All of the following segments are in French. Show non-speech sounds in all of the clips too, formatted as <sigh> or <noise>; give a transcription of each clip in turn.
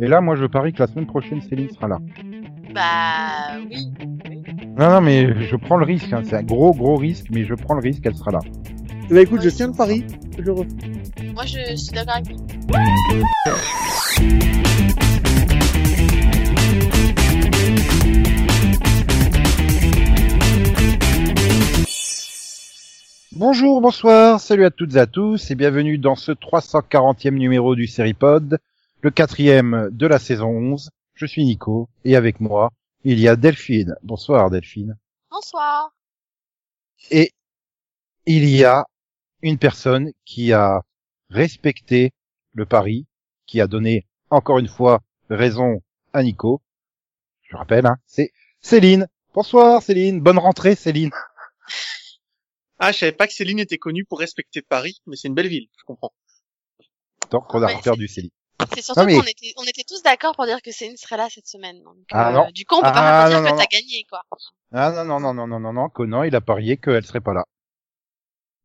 Et là, moi, je parie que la semaine prochaine, Céline sera là. Bah oui. Non, non, mais je prends le risque. hein. C'est un gros, gros risque, mais je prends le risque qu'elle sera là. Bah écoute, je tiens le pari. Je re- Moi je suis d'accord avec lui. Bonjour, bonsoir, salut à toutes et à tous, et bienvenue dans ce 340e numéro du Seripod, le quatrième de la saison 11. Je suis Nico, et avec moi, il y a Delphine. Bonsoir, Delphine. Bonsoir. Et il y a une personne qui a respecté le pari, qui a donné encore une fois raison à Nico. Je rappelle, hein, c'est Céline. Bonsoir Céline, bonne rentrée Céline. <laughs> Ah, je savais pas que Céline était connue pour respecter Paris, mais c'est une belle ville, je comprends. Donc on a Ouais, perdu Céline. C'est surtout mais- qu'on était, on était tous d'accord pour dire que Céline serait là cette semaine. Donc, Ah, euh, non. Du coup, on peut Ah, pas vraiment non, dire non, que t'as non. gagné, quoi. Ah non non non non non non non, Conan il a parié qu'elle serait pas là.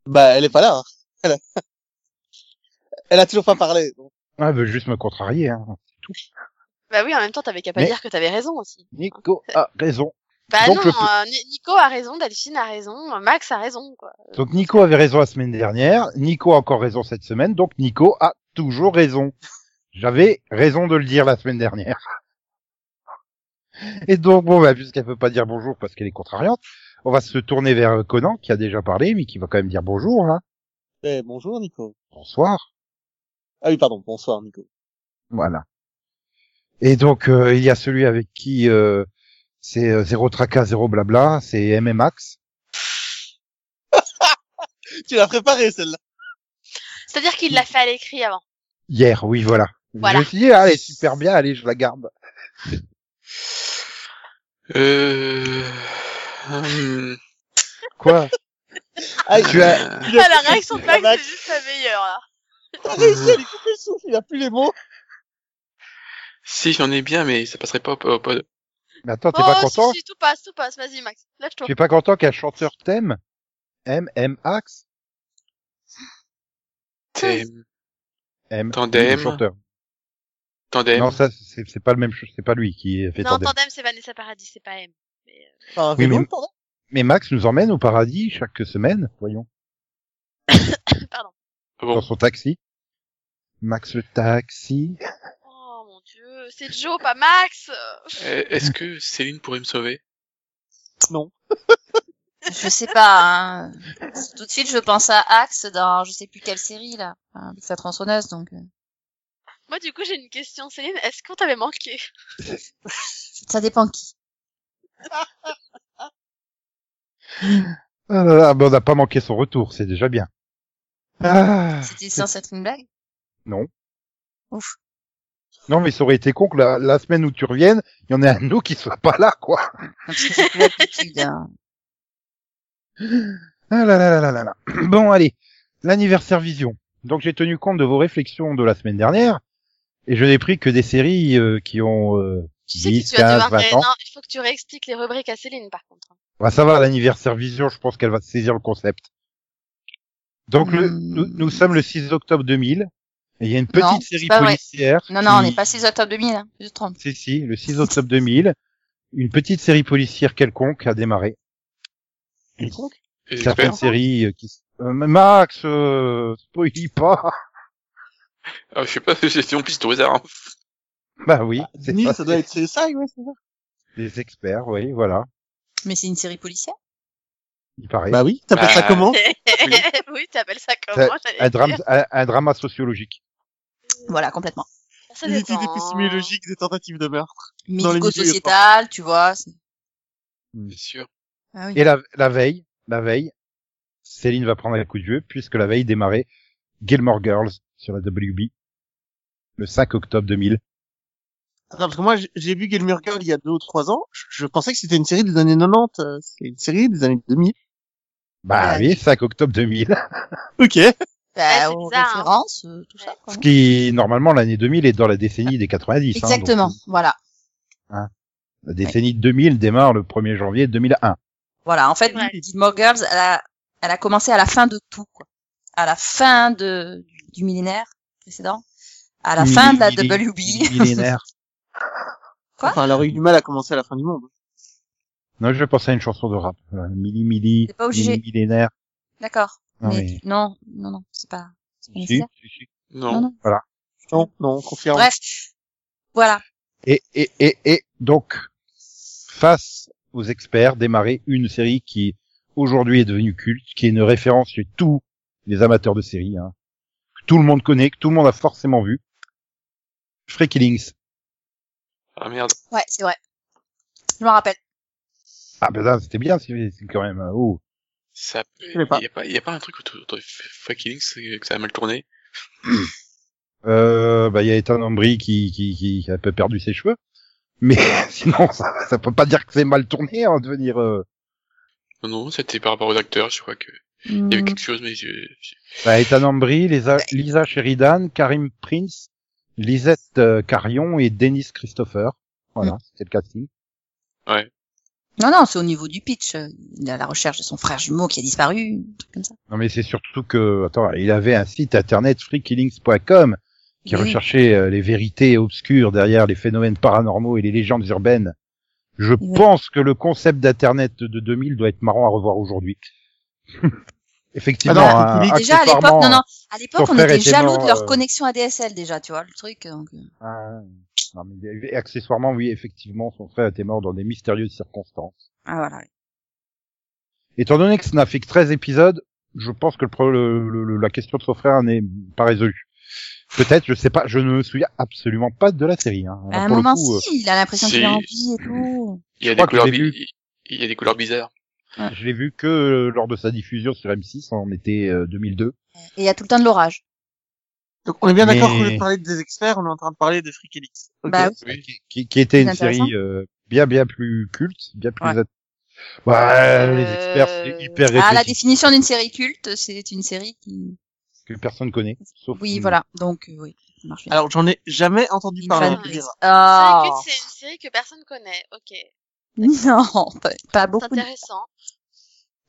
Bah, elle est pas là. hein. <laughs> Elle a, <laughs> elle a toujours pas parlé. donc. Ah, elle veut juste me contrarier. Hein. Bah oui, en même temps, t'avais qu'à pas Mais- dire que t'avais raison aussi. Nico a raison. Bah Donc, non, euh, Ni- Nico a raison, Delphine a raison, Max a raison, quoi. Donc Nico avait raison la semaine dernière, Nico a encore raison cette semaine, donc Nico a toujours raison. J'avais raison de le dire la semaine dernière. Et donc bon, bah, puisqu'elle peut pas dire bonjour parce qu'elle est contrariante, on va se tourner vers Conan qui a déjà parlé, mais qui va quand même dire bonjour. Hein. Eh, bonjour, Nico. Bonsoir. Ah oui, pardon, bonsoir, Nico. Voilà. Et donc euh, il y a celui avec qui euh, c'est euh, zéro tracas, zéro blabla, c'est MMAX. <laughs> Tu l'as préparé, celle-là. C'est-à-dire qu'il l'a fait à l'écrit avant. Hier, oui, voilà. Voilà. Je me suis dit, allez, super bien, allez, je la garde. Euh... hum, Quoi? Ah, Tu as- il a- Ah, la réaction de Max, c'est juste la meilleure, là. Il a réussi à lui couper le souffle, il a plus les mots. Si, j'en ai bien, mais ça passerait pas au, pod. Mais attends, t'es oh, pas content? si, si, tout passe, tout passe. Vas-y, Max. Lâche-toi. Tu es pas content qu'un chanteur t'aime? Thème, M. Tandem. le chanteur. Tandem. Non, ça, c'est c'est pas le même, ch- c'est pas lui qui fait Non, Tandem. Tandem, c'est Vanessa Paradis, c'est pas M. Mais, euh, un Oui, mais-. Mais Max nous emmène au paradis chaque semaine, voyons, <coughs> Pardon. Ah bon. dans son taxi. Max le taxi. Oh mon dieu, c'est Joe, pas Max. Euh, Est-ce que Céline pourrait me sauver? Non. Je sais pas. Hein. Tout de suite, je pense à Axe dans je sais plus quelle série là, enfin, avec sa tronçonneuse. Donc, euh, Moi, du coup, j'ai une question, Céline. Est-ce qu'on t'avait manqué? <laughs> Ça dépend qui. Ah là là, ben on n'a pas manqué son retour, c'est déjà bien. Ah, C'était censé être une blague? non. Ouf. Non, mais ça aurait été con que la, la semaine où tu reviennes, il y en ait un de nous qui soit pas là, quoi. Parce que c'est plus l'habitude. Hein. Ah là là là là là là. Bon, allez, l'anniversaire vision. Donc j'ai tenu compte de vos réflexions de la semaine dernière, et je n'ai pris que des séries euh, qui ont euh, Tu sais 10, que tu vas 15, devoir... 20 ans. Non, il faut que tu réexpliques les rubriques à Céline, par contre. Bah, ça va, l'anniversaire vision, je pense qu'elle va saisir le concept. Donc le- Hmm. nous, nous sommes le 6 octobre 2000, et il y a une petite Non, série vrai. policière. Non, non, on n'est pas 6 octobre 2000. Hein. Je te trompe. Si, si, le 6 octobre 2000, une petite série policière quelconque a démarré. Quelconque? Certaines séries euh, qui... Euh, Max, euh, spoilie pas Ah, je sais pas, <laughs> c'est en plus au hasard. hein. Bah oui, c'est 2000, ça, ça doit être <laughs> CSI, ouais, c'est ça. des experts, oui, voilà, Mais c'est une série policière? il paraît. Bah oui, t'appelles ça Bah, comment? <laughs> oui, t'appelles ça comment j'allais un, drame, dire. un, un drama sociologique. Voilà, complètement. Ça Une étude dépend. épistémologique des tentatives de meurtre. Dans les Médico-sociétal, tu vois. c'est- Bien sûr. Ah oui. Et la, la veille, la veille, Céline va prendre un coup de vieux, puisque la veille démarrait Gilmore Girls sur la WB, le 5 octobre 2000. Attends, parce que moi, j'ai- vu Gilmore Girl il y a deux ou trois ans. Je, je pensais que c'était une série des années 90. euh, C'est une série des années 2000. Bah Ouais. oui, 5 octobre 2000. <laughs> Ok. Ouais, Bah, aux bizarre, hein. références, euh, tout ça. Quoi. Ce qui, normalement, l'année 2000 est dans la décennie des 90. hein, Exactement. donc, Voilà. la décennie 2000 démarre le 1er janvier 2001. Voilà. En fait. Gilmore Girls, elle a, elle a commencé à la fin de tout, quoi. À la fin de, du millénaire précédent. À la fin de la WB. millénaire. <laughs> Quoi? Enfin, elle aurait eu du mal à commencer à la fin du monde. Non, je pensais à une chanson de rap. C'est pas obligé. milli- millénaire. D'accord. Non, mais mais- non, non, non, c'est pas. c'est pas Si, nécessaire. si, si. Non. Non, non. Non, non, on confirme. Bref, voilà. Et, et, et, et donc, face aux experts, démarrer une série qui aujourd'hui est devenue culte, qui est une référence chez tous les amateurs de séries, hein, tout le monde connaît, que tout le monde a forcément vu. Freaky Links. Ah merde. Ouais, c'est vrai. Je m'en rappelle. Ah ben là, c'était bien, c'est quand même. euh, Oh. Ça, Je sais pas. y a pas, y a pas un truc autour de Links que ça a mal tourné? <clears throat> Euh, bah il y a Ethan Embry qui, qui, qui, qui a un peu perdu ses cheveux, mais <laughs> sinon ça, ça peut pas dire que c'est mal tourné, hein, de venir. Euh... Non, non, c'était par rapport aux acteurs, je crois que il y avait Hmm. quelque chose, mais je, Bah, Ethan Embry, Lisa, Lisa Sheridan, Karim Prince, Lisette euh, Carion et Dennis Christopher. Voilà, c'est le casting. Non, non, c'est au niveau du pitch. Il est à la recherche de son frère jumeau qui a disparu, un truc comme ça. Non mais c'est surtout que, attends, il avait un site internet freakillings.com qui Oui, recherchait euh, les vérités obscures derrière les phénomènes paranormaux et les légendes urbaines. Je Oui. pense que le concept d'internet de 2000 doit être marrant à revoir aujourd'hui. <laughs> Effectivement, Ah non, hein, il est Déjà à l'époque, non, non, à l'époque, on était jaloux mort, de leur euh, connexion ADSL déjà, tu vois, le truc. Donc... euh. Ah, non, mais accessoirement, oui, effectivement, son frère était mort dans des mystérieuses circonstances. Ah voilà. Étant donné que ça n'a fait que 13 épisodes, je pense que le, pro- le- le- la question de son frère n'est pas résolue. Peut-être, je sais pas, je ne me souviens absolument pas de la série. Hein. À un Pour le moment, coup, euh, si, il a l'impression si. qu'il a envie et tout. y a des couleurs, il y a des couleurs bizarres. Je l'ai vu que euh, lors de sa diffusion sur M6 en été euh, 2002. Et il y a tout le temps de l'orage. Donc, on est bien d'accord Mais- lieu de parler des experts, on est en train de parler de Freak Elix. Ok. Bah oui. Oui. Qui, qui- qui était une série euh, bien bien plus culte, bien plus... Ouais. at- Ouais, les experts, c'est Euh, hyper Ah, la définition d'une série culte, c'est une série qui. que personne connaît. Sauf Oui, voilà. Donc, euh, oui. Alors, j'en ai jamais entendu parler. Ah. C'est une série que personne connaît. Ok, <laughs> Non, pas, pas c'est beaucoup. de- intéressant.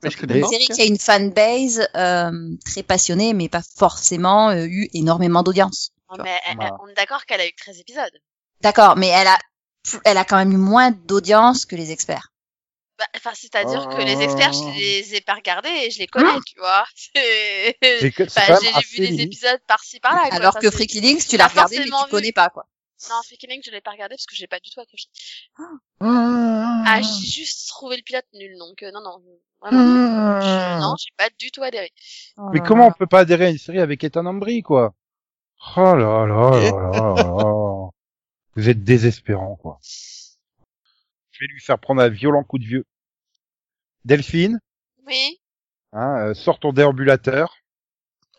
Mais je connais Une série qui a une fanbase euh, très passionnée, mais pas forcément euh, eu énormément d'audience. Mais elle- Voilà. on est d'accord qu'elle a eu que 13 épisodes. D'accord, mais elle a, elle a quand même eu moins d'audience que les experts. Bah, Enfin, c'est-à-dire que les Oh. experts, je les ai pas regardés et je les connais, tu vois. <laughs> C'est- C'est que- c'est Enfin, quand j'ai assez vu des épisodes par-ci par-là. quoi. Alors Enfin, que c'est- Freaky Links, tu l'as regardé, mais tu connais pas, quoi. Non, Freaky Link, je l'ai pas regardé parce que j'ai pas du tout accroché. Ah, Ah, j'ai juste trouvé le pilote nul, donc euh, non, non. Vraiment. Je- Non, j'ai pas du tout adhéré. Mais comment on peut pas adhérer à une série avec Ethan Embry, quoi? Oh là là là là là. Vous êtes désespérant, quoi. Je vais lui faire prendre un violent coup de vieux. Delphine, Oui. hein, euh, sors ton déambulateur.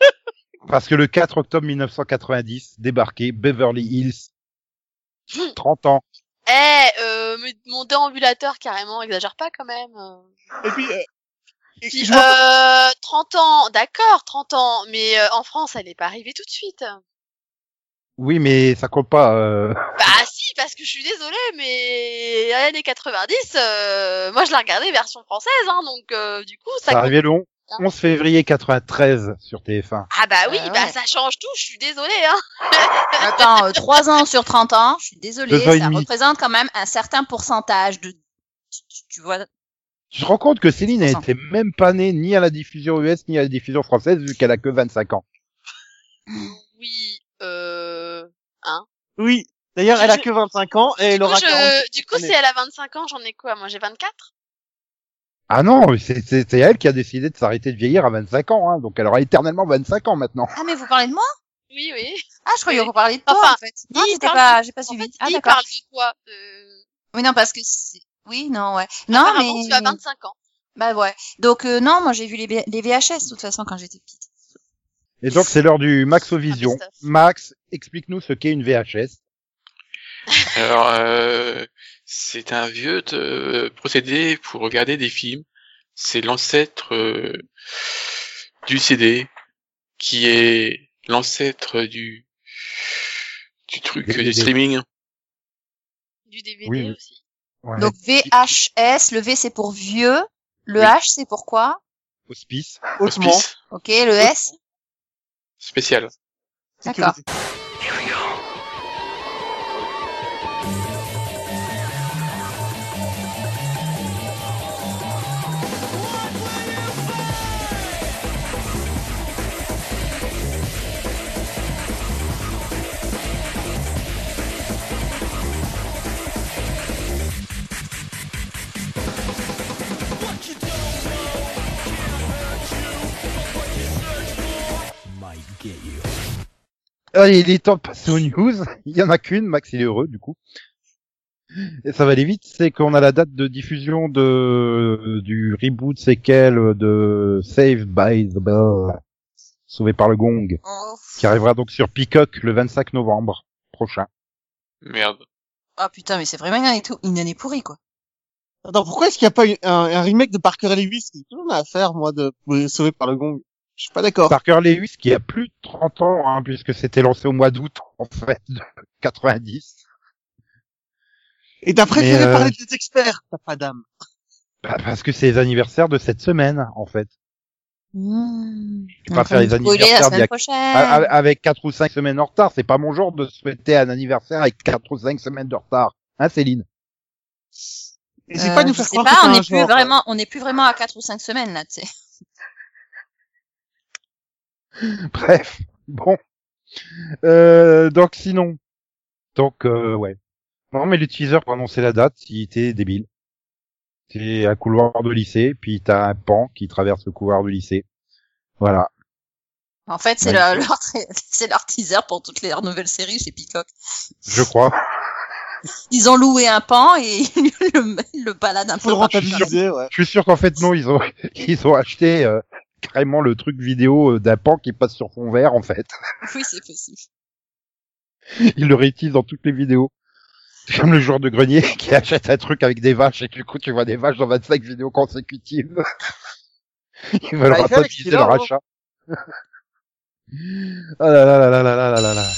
<laughs> Parce que le 4 octobre 1990, débarqué Beverly Hills. 30 ans. Eh, euh, mon déambulateur, carrément, exagère pas quand même. Et puis, euh, et- Puis, je vois- euh, 30 ans, d'accord, 30 ans, mais euh, en France, elle est pas arrivée tout de suite. Oui, mais ça compte pas. euh. Bah si, parce que je suis désolée, mais à l'année 90, euh, moi je l'ai regardé version française, hein, donc euh, du coup, ça Ça compte. arrivait le 11 février 93 sur TF1. Ah bah oui, Ah bah ça change tout, je suis désolée, hein. <laughs> Attends, euh, 3 ans sur 30 ans, je suis désolée, ça représente quand même un certain pourcentage de... Tu, tu- vois, Je te rends compte que Céline Pour n'était même pas née ni à la diffusion US ni à la diffusion française vu qu'elle a que 25 ans. <laughs> Oui, euh... Oui. D'ailleurs, elle a Je- que 25 ans et elle Du coup, aura je- 40 du coup, années. si elle a 25 ans, j'en ai quoi Moi j'ai 24 Ah non, c'est c'est- c'est elle qui a décidé de s'arrêter de vieillir à 25 ans, hein, donc elle aura éternellement 25 ans maintenant. Ah, mais vous parlez de moi? Oui, oui. Ah, je croyais que vous parliez de toi, Enfin, en fait. Non, parle pas, j'ai pas En suivi. fait, ah, il d'accord. parle de toi. Euh... Oui, non, parce que c'est... Oui, non, ouais. Non, apparemment, mais... tu as 25 ans. Bah ouais. Donc, euh, non, moi, j'ai vu les, B- les VHS, de toute façon, quand j'étais petite. Et donc c'est l'heure du Maxovision. Ah. Max, explique-nous ce qu'est une VHS. Alors, euh, c'est un vieux euh, procédé pour regarder des films. C'est l'ancêtre euh, du CD, qui est l'ancêtre du du truc DVD. du streaming. Du DVD Oui, aussi. Ouais. Donc, VHS, le V, c'est pour vieux. Le Oui. H, c'est pour quoi? Hospice. hautement. Hospice Ok, le S? Spécial. D'accord. Allez, il est temps de passer aux news. <laughs> Il y en a qu'une, Max il est heureux du coup. Et ça va aller vite, c'est qu'on a la date de diffusion de du reboot séquel de Saved by the Bell, sauvé par le gong, Oh. qui arrivera donc sur Peacock le 25 novembre prochain. Merde. Ah putain, mais c'est vraiment une année, tout... une année pourrie, quoi. Attends, pourquoi est-ce qu'il n'y a pas eu un, un remake de Parker Lewis Qu'est-ce que j'en ai à faire, moi, de de sauver par le gong Je suis pas d'accord. Parker Lewis qui a plus de 30 ans, hein, puisque c'était lancé au mois d'août en fait de 90. Et t'as préféré euh, parler des experts, t'as pas d'âme. Bah, parce que c'est les anniversaires de cette semaine en fait. Mmh. Tu vas faire les la anniversaires d'il y semaine a- prochaine. A- a- Avec quatre ou cinq semaines de retard, c'est pas mon genre de souhaiter un anniversaire avec quatre ou cinq semaines de retard. Hein, Céline? Et c'est Euh, pas nous je faire sais pas, on un n'est plus genre. vraiment, on n'est plus vraiment à 4 ou 5 semaines, là, tu sais. <laughs> Bref, bon. Euh, donc sinon, donc euh, ouais. Non mais le teaser pour annoncer la date, il était débile. C'est un couloir de lycée, puis t'as un pan qui traverse le couloir du lycée. Voilà. En fait, c'est Ouais. leur, leur, c'est leur teaser pour toutes les nouvelles séries chez Peacock. Je crois. Ils ont loué un pan et <laughs> ils le, le baladent un peu ouais. Je suis sûr qu'en fait non, ils ont <laughs> ils ont acheté euh, carrément le truc vidéo euh, d'un pan qui passe sur fond vert en fait. <laughs> Oui, c'est possible. Ils le réutilisent dans toutes les vidéos. C'est comme le joueur de grenier <laughs> qui achète un truc avec des vaches et que du coup tu vois des vaches dans 25 vidéos consécutives. Ils <laughs> veulent il qu'il a, leur achat. Ah là là là là là là là là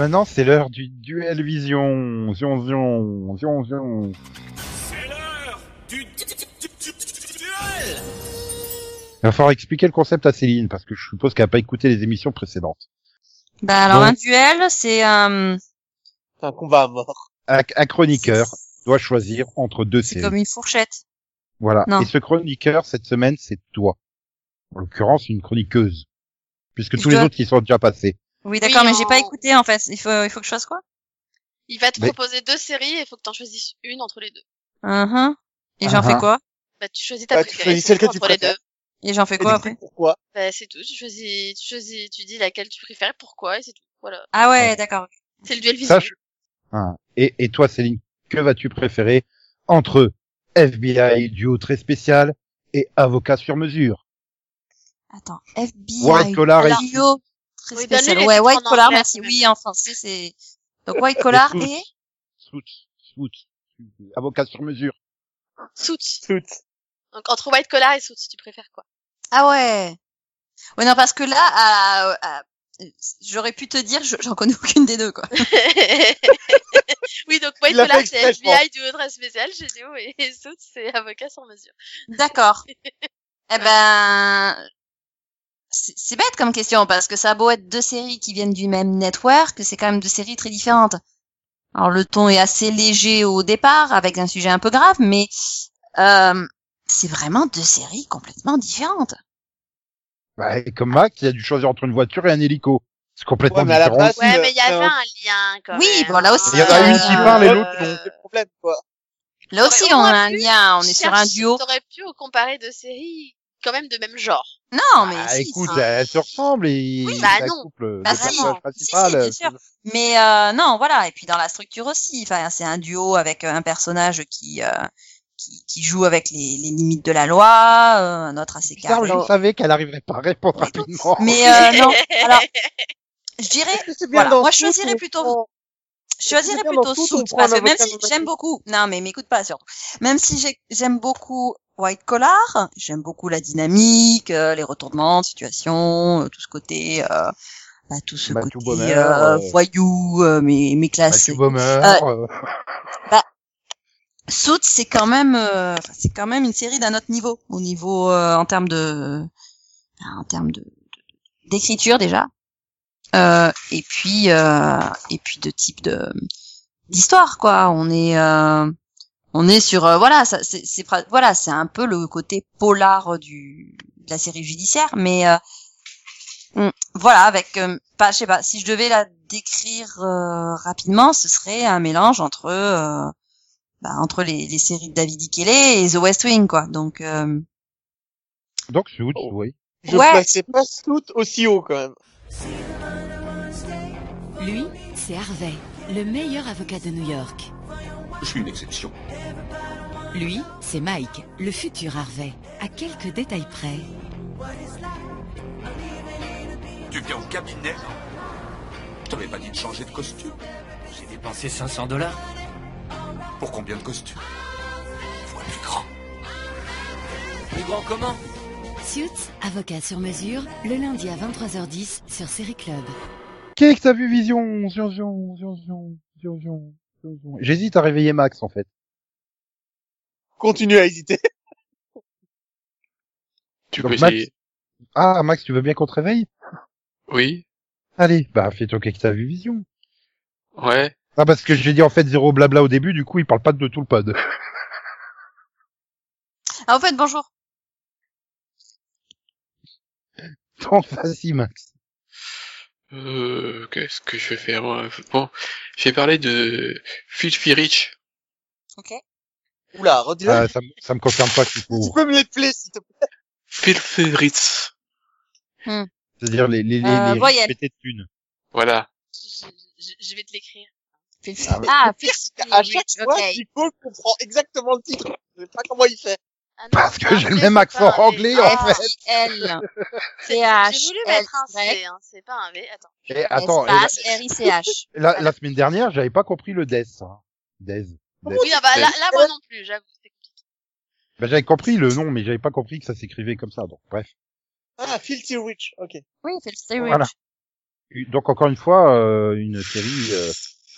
maintenant c'est l'heure du duel vision. Zion zion zion zion. C'est l'heure du duel Il va falloir expliquer le concept à Céline parce que je suppose qu'elle n'a pas écouté les émissions précédentes. Bah, alors, Donc- un duel, c'est, euh, C'est un combat à mort. Un, un chroniqueur doit choisir entre deux c'est séries. comme une fourchette. Voilà. Non. Et ce chroniqueur cette semaine c'est toi. En l'occurrence une chroniqueuse. Puisque Je tous les autres qui sont déjà passés. Oui, d'accord, mais j'ai en- pas écouté, en fait. Il faut, il faut que je fasse quoi? Il va te Mais- proposer deux séries et il faut que t'en choisisses une entre les deux. Uh Et j'en fais ah. quoi? Bah, tu choisis ta Bah, tu préférée. choisis celle que tu entre les deux. Et j'en fais quoi après? Pourquoi? Bah, c'est tout. Tu choisis, tu choisis, tu dis laquelle tu préfères, pourquoi, et c'est tout. Voilà. Ah ouais, d'accord. C'est le duel je- Ah. Et, et toi Céline, que vas-tu préférer entre FBI duo très spécial et avocat sur mesure? Attends, FBI. Collar Duo, Très Oui, spécial. Ouais, white en collar, anglais, merci. Oui, en français, c'est, <laughs> donc white collar et, Suits, suits, avocat sur mesure. Suits. Tout. Donc, entre white collar et suits, tu préfères quoi? ah ouais. Ouais, non, parce que là, à- à- j'aurais pu te dire, je- j'en connais aucune des deux, quoi. <laughs> <laughs> oui, donc white collar, c'est. FBI du très spécial chez Déo et suits, c'est avocat sur mesure. D'accord. eh ben, c'est c'est bête comme question parce que ça a beau être deux séries qui viennent du même network, c'est quand même deux séries très différentes. Alors le ton est assez léger au départ avec un sujet un peu grave, mais euh, c'est vraiment deux séries complètement différentes. Bah, et comme Max, il a dû choisir entre une voiture et un hélico. C'est complètement Ouais, mais à la différent. base, Ouais, euh, mais il y avait euh, un lien quand Oui, même. bon, là aussi, Il y en a une qui Euh, parle et euh, l'autre non. C'est le problème, quoi. Là aussi, on on a un lien, on est sur un duo. T'aurais pu comparer deux séries quand même de même genre. Non, mais Ah, si, écoute, si. elles se ressemblent et Oui, c'est bah un non. couple Bah de si. personnages Si, bien sûr. Mais euh, non, voilà. Et puis dans la structure aussi, enfin, c'est un duo avec euh, un personnage qui euh, qui, qui joue avec les, les limites de la loi, euh, un autre assez carré. je savais qu'elle arriverait pas à répondre rapidement. Mais <laughs> euh, non, alors je dirais, voilà, moi je choisirais plutôt je choisirais plutôt prend parce que même si j'aime beaucoup, non mais m'écoute pas surtout, même si j'ai- j'aime beaucoup White Collar, j'aime beaucoup la dynamique, euh, les retournements de situation, euh, tout ce côté, euh, bah, tout ce Matthew côté Bomer, euh, euh, voyou, euh. Matthew Bomer, Euh, euh, Suits, c'est quand même, euh, c'est quand même une série d'un autre niveau, au niveau euh, en termes de, en termes de de- d'écriture déjà, euh, et puis euh, et puis de type de d'histoire quoi. On est euh, on est sur euh, voilà, ça, c'est voilà, c'est un peu le côté polar du de la série judiciaire, mais euh, voilà, avec euh, pas, je sais pas, si je devais la décrire euh, rapidement, ce serait un mélange entre euh, bah, entre les, les séries de David Ikele et The West Wing, quoi. Donc, euh, donc Suits, Oh. oui. Je Ouais. plaçais pas Snoot aussi haut, quand même. Lui, c'est Harvey, le meilleur avocat de New York. Je suis une exception. Lui, c'est Mike, le futur Harvey, à quelques détails près. Tu viens au cabinet Je t'avais pas dit de changer de costume. J'ai dépensé 500 dollars. Pour combien de costumes? Vois plus grand. Plus grand comment? Suits, avocat sur mesure, le lundi à 23h10 sur Série Club. Qu'est-ce que t'as vu Vision? Zion, zion, zion, zion, J'hésite à réveiller Max en fait. Continue à hésiter. <laughs> Tu Donc, peux Max- essayer. Ah Max, tu veux bien qu'on te réveille? Oui. Allez, bah fais-toi qu'est-ce que t'as vu Vision. Ouais. Ah parce que j'ai dit en fait zéro blabla au début, du coup il parle pas de tout le pod. <laughs> ah, au fait, bonjour. Donc vas-y Max. Euh, qu'est-ce que je vais faire Bon, je vais parler de Filthy Rich. Ok. Oula, redis-le. Ah, ça, me- ça me confirme pas qu'il <laughs> Tu faut. peux me les plaire, s'il te plaît? Filthy Rich. C'est-à-dire les les les, Euh, les voyelle. pétés de thunes. Voilà. Je, je- je vais te l'écrire. Ah, ouais. Ah, Pire, c'est qu'à chaque fois, ok. Nico comprend exactement le titre. Je sais pas comment il fait. Ah non, Parce que j'ai le même accent anglais, en Ah, fait. F-I-L. <laughs> J'ai voulu mettre un C, hein, c'est pas un V. Attends. Et attends, et Espace R-I-C-H. la, <laughs> la, la semaine dernière, j'avais pas compris le DES. Hein. DES. Oui, ah bah là, là, moi non plus, j'avoue. Bah, j'avais compris le nom, mais j'avais pas compris que ça s'écrivait comme ça. Donc bref. Ah, Filthy Rich, ok. Oui, Stay Rich. Voilà. Donc encore une fois, euh, une série euh,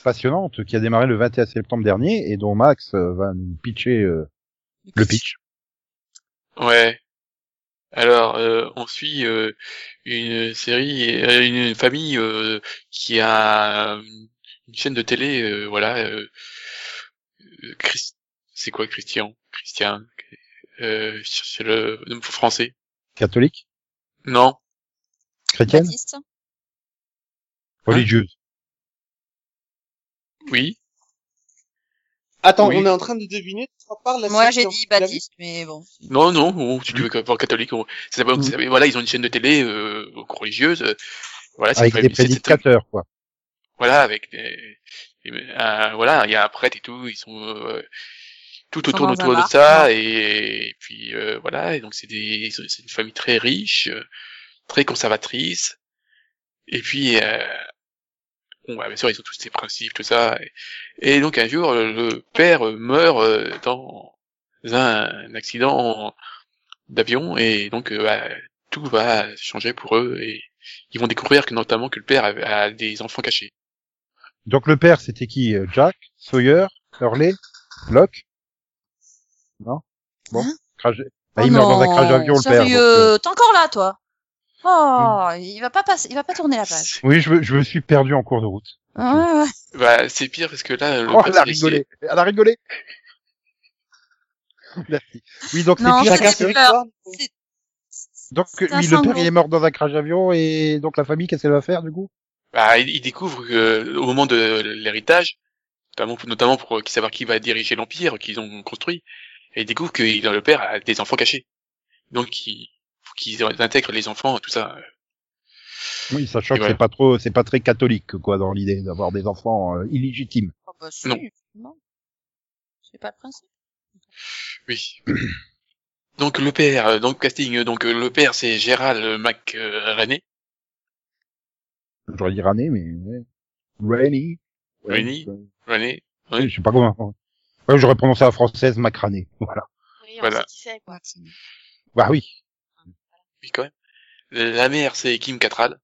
passionnante qui a démarré le 21 septembre dernier et dont Max euh, va nous pitcher euh, le pitch. Ouais. Alors, euh, on suit euh, une série, euh, une famille euh, qui a une chaîne de télé, euh, voilà. Christ- c'est quoi Christian? Christian euh, C'est le nom français. Catholique, Non. chrétienne, Baptiste. religieuse? Oui. Attends, Oui. on est en train de deviner, parles, la Moi, j'ai dit Baptiste, mais bon. Non, non. bon, si tu veux voir catholique, on- ça Mm. s'appelle- voilà, ils ont une chaîne de télé euh, religieuse. euh, voilà, c'est Avec des famille- c'est- c'est- prédicateurs, quoi. Voilà, avec des, des- euh, voilà, il y a un prêtre et tout, ils sont euh, tout autour autour de ça et, et puis euh, voilà, et donc c'est des c'est une famille très riche, euh, très conservatrice. Et puis euh, bon, bah, bien sûr, ils ont tous ces principes, tout ça. Et, et donc un jour, le père meurt euh, dans un, accident d'avion et donc euh, bah, tout va changer pour eux et ils vont découvrir que notamment que le père a, a des enfants cachés. Donc le père, c'était qui euh, Jack, Sawyer, Hurley, Locke? Non? Bon, Hein? crash... bah, Oh il meurt dans un crash d'avion, le père. Sérieux, t'es encore là, toi Oh, il va pas passer, il va pas tourner la page. Oui, je, me- je me suis perdu en cours de route. Ouais, ouais. Bah, c'est pire parce que là, le Oh, père, elle a rigolé. Elle a rigolé. Merci. Oui, donc c'est histoires. Donc oui, le père il est mort dans un crash d'avion et donc la famille qu'est-ce qu'elle va faire du coup? Bah, il, il découvre que, au moment de l'héritage, notamment, notamment pour euh, savoir qui va diriger l'empire qu'ils ont construit, et il découvre que le père a des enfants cachés. Donc, il faut qu'ils intègrent les enfants, tout ça. Oui, sachant Et que c'est pas trop, c'est pas très catholique, quoi, dans l'idée d'avoir des enfants euh, illégitimes. Oh, bah, si, Non. non. C'est pas le principe. Oui. <clears throat> Donc le père, euh, donc casting, euh, donc le père c'est Gérald Mac euh, René. J'aurais dit Rané, mais. René. Oui, Oui. je sais pas comment. Ouais, j'aurais prononcé à la française Macrané. <laughs> Voilà. Oui, on Voilà. sait qui c'est, quoi. Bah oui. Oui quand même. La mère c'est Kim Cattrall.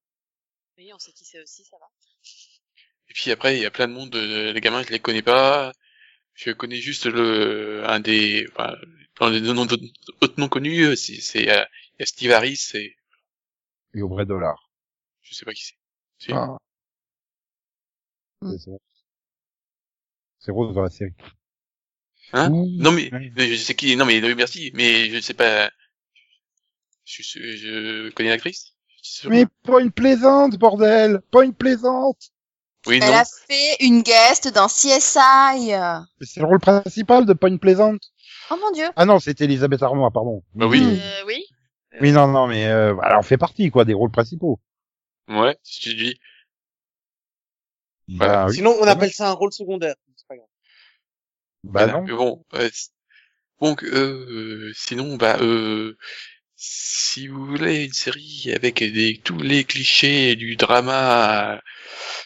Oui, on sait qui c'est aussi, ça va. Et puis après il y a plein de monde, euh, les gamins je les connais pas. Je connais juste le un des, enfin, dans les noms d'autres autres noms connus, euh, c'est c'est euh, il y a Steve Harris et Et au vrai dollar. je sais pas qui c'est. Si. Ah. Hmm. C'est Rose. C'est Rose dans la série. Hein? Ouh. Non mais, Ouais. je sais qui. Non mais merci, mais je sais pas. Je, je, je connais l'actrice. Mais pas une plaisante, bordel Pas une plaisante Oui Elle non. a fait une guest dans CSI. C'est le rôle principal de pas une plaisante. Oh mon dieu. Ah non, c'était Elisabeth Armois, pardon. Bah oui. Euh, oui. Oui, non, non, mais euh, elle en fait partie, quoi, des rôles principaux. Ouais. Si tu dis. Bah oui. Sinon, on appelle ça un rôle secondaire. Pas grave. Bah Voilà. non. Mais bon, euh, donc euh, sinon, bah euh, si vous voulez une série avec des tous les clichés du drama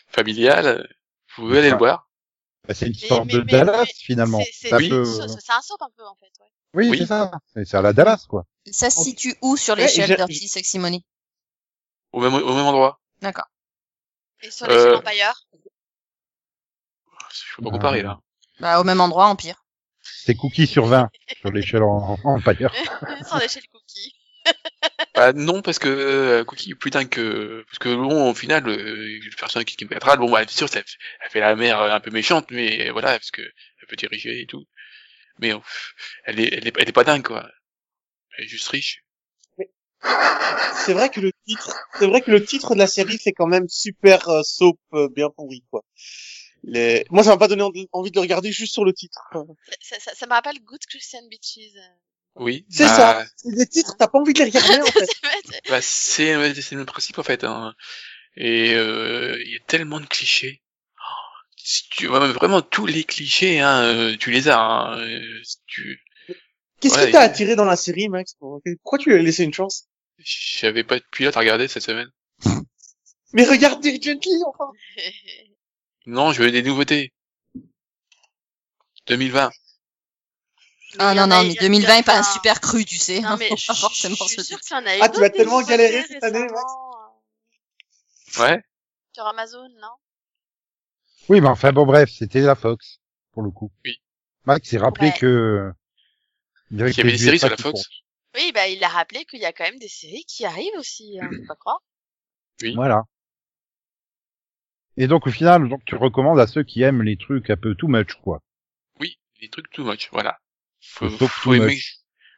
familial, vous pouvez aller le voir. Bah, c'est une Mais- sorte mais- de mais- Dallas, mais finalement. C'est c'est un soap un peu, en fait, ouais. Oui, Oui. c'est ça. C'est à la Dallas, quoi. Ça se situe où sur l'échelle Dirty Sexy Money? Au même au même endroit. D'accord. Et sur l'échelle Euh, Empire. Je peux pas comparer là. Bah, au même endroit, Empire. C'est cookie sur 20 sur l'échelle Empire. <laughs> sur l'échelle Cookie. Bah non parce que euh, Cookie est plus dingue que parce que bon au final euh, le personnage qui me cattrall bon bah bien sûr ça, elle fait la mère euh, un peu méchante mais voilà parce que elle peut diriger et tout. Mais euh, elle est elle est, elle est pas dingue quoi. Elle est juste riche. <laughs> C'est vrai que le titre, c'est vrai que le titre de la série fait quand même super euh, soap euh, bien pourri, quoi. Les... Moi, ça m'a pas donné en- envie de le regarder juste sur le titre. Ça, ça, ça me rappelle Good Christian Bitches. Oui. C'est bah, ça. C'est des titres, t'as pas envie de les regarder, en <laughs> fait. Bah, c'est le même principe en fait. Hein. Et euh, il y a tellement de clichés. Oh, si tu mais vraiment tous les clichés, hein, euh, tu les as. Hein. euh, si tu... Qu'est-ce Ouais, qui t'a attiré dans la série, Max? Pourquoi tu lui as laissé une chance? J'avais pas de pilote à regarder cette semaine. <laughs> Mais regarde Dirk Gently, enfin <laughs> Non, je veux des nouveautés. 2020. Ah non, non, mais y a- 2020 est pas un super cru, tu sais. Non, mais pas forcément je suis sûre dire. qu'il y en a eu Ah, tu vas tellement galérer cette année, Max. Ouais. Sur Amazon, non? Oui, mais enfin bon, bref, c'était la Fox, pour le coup. Oui. Max s'est rappelé que... Il y avait des séries sur la Fox. Oui, bah il a rappelé qu'il y a quand même des séries qui arrivent aussi, hein, faut pas croire. Oui. Voilà. Et donc au final, donc tu recommandes à ceux qui aiment les trucs un peu too much, quoi. Oui, les trucs too much, voilà. Faut, faut aimer.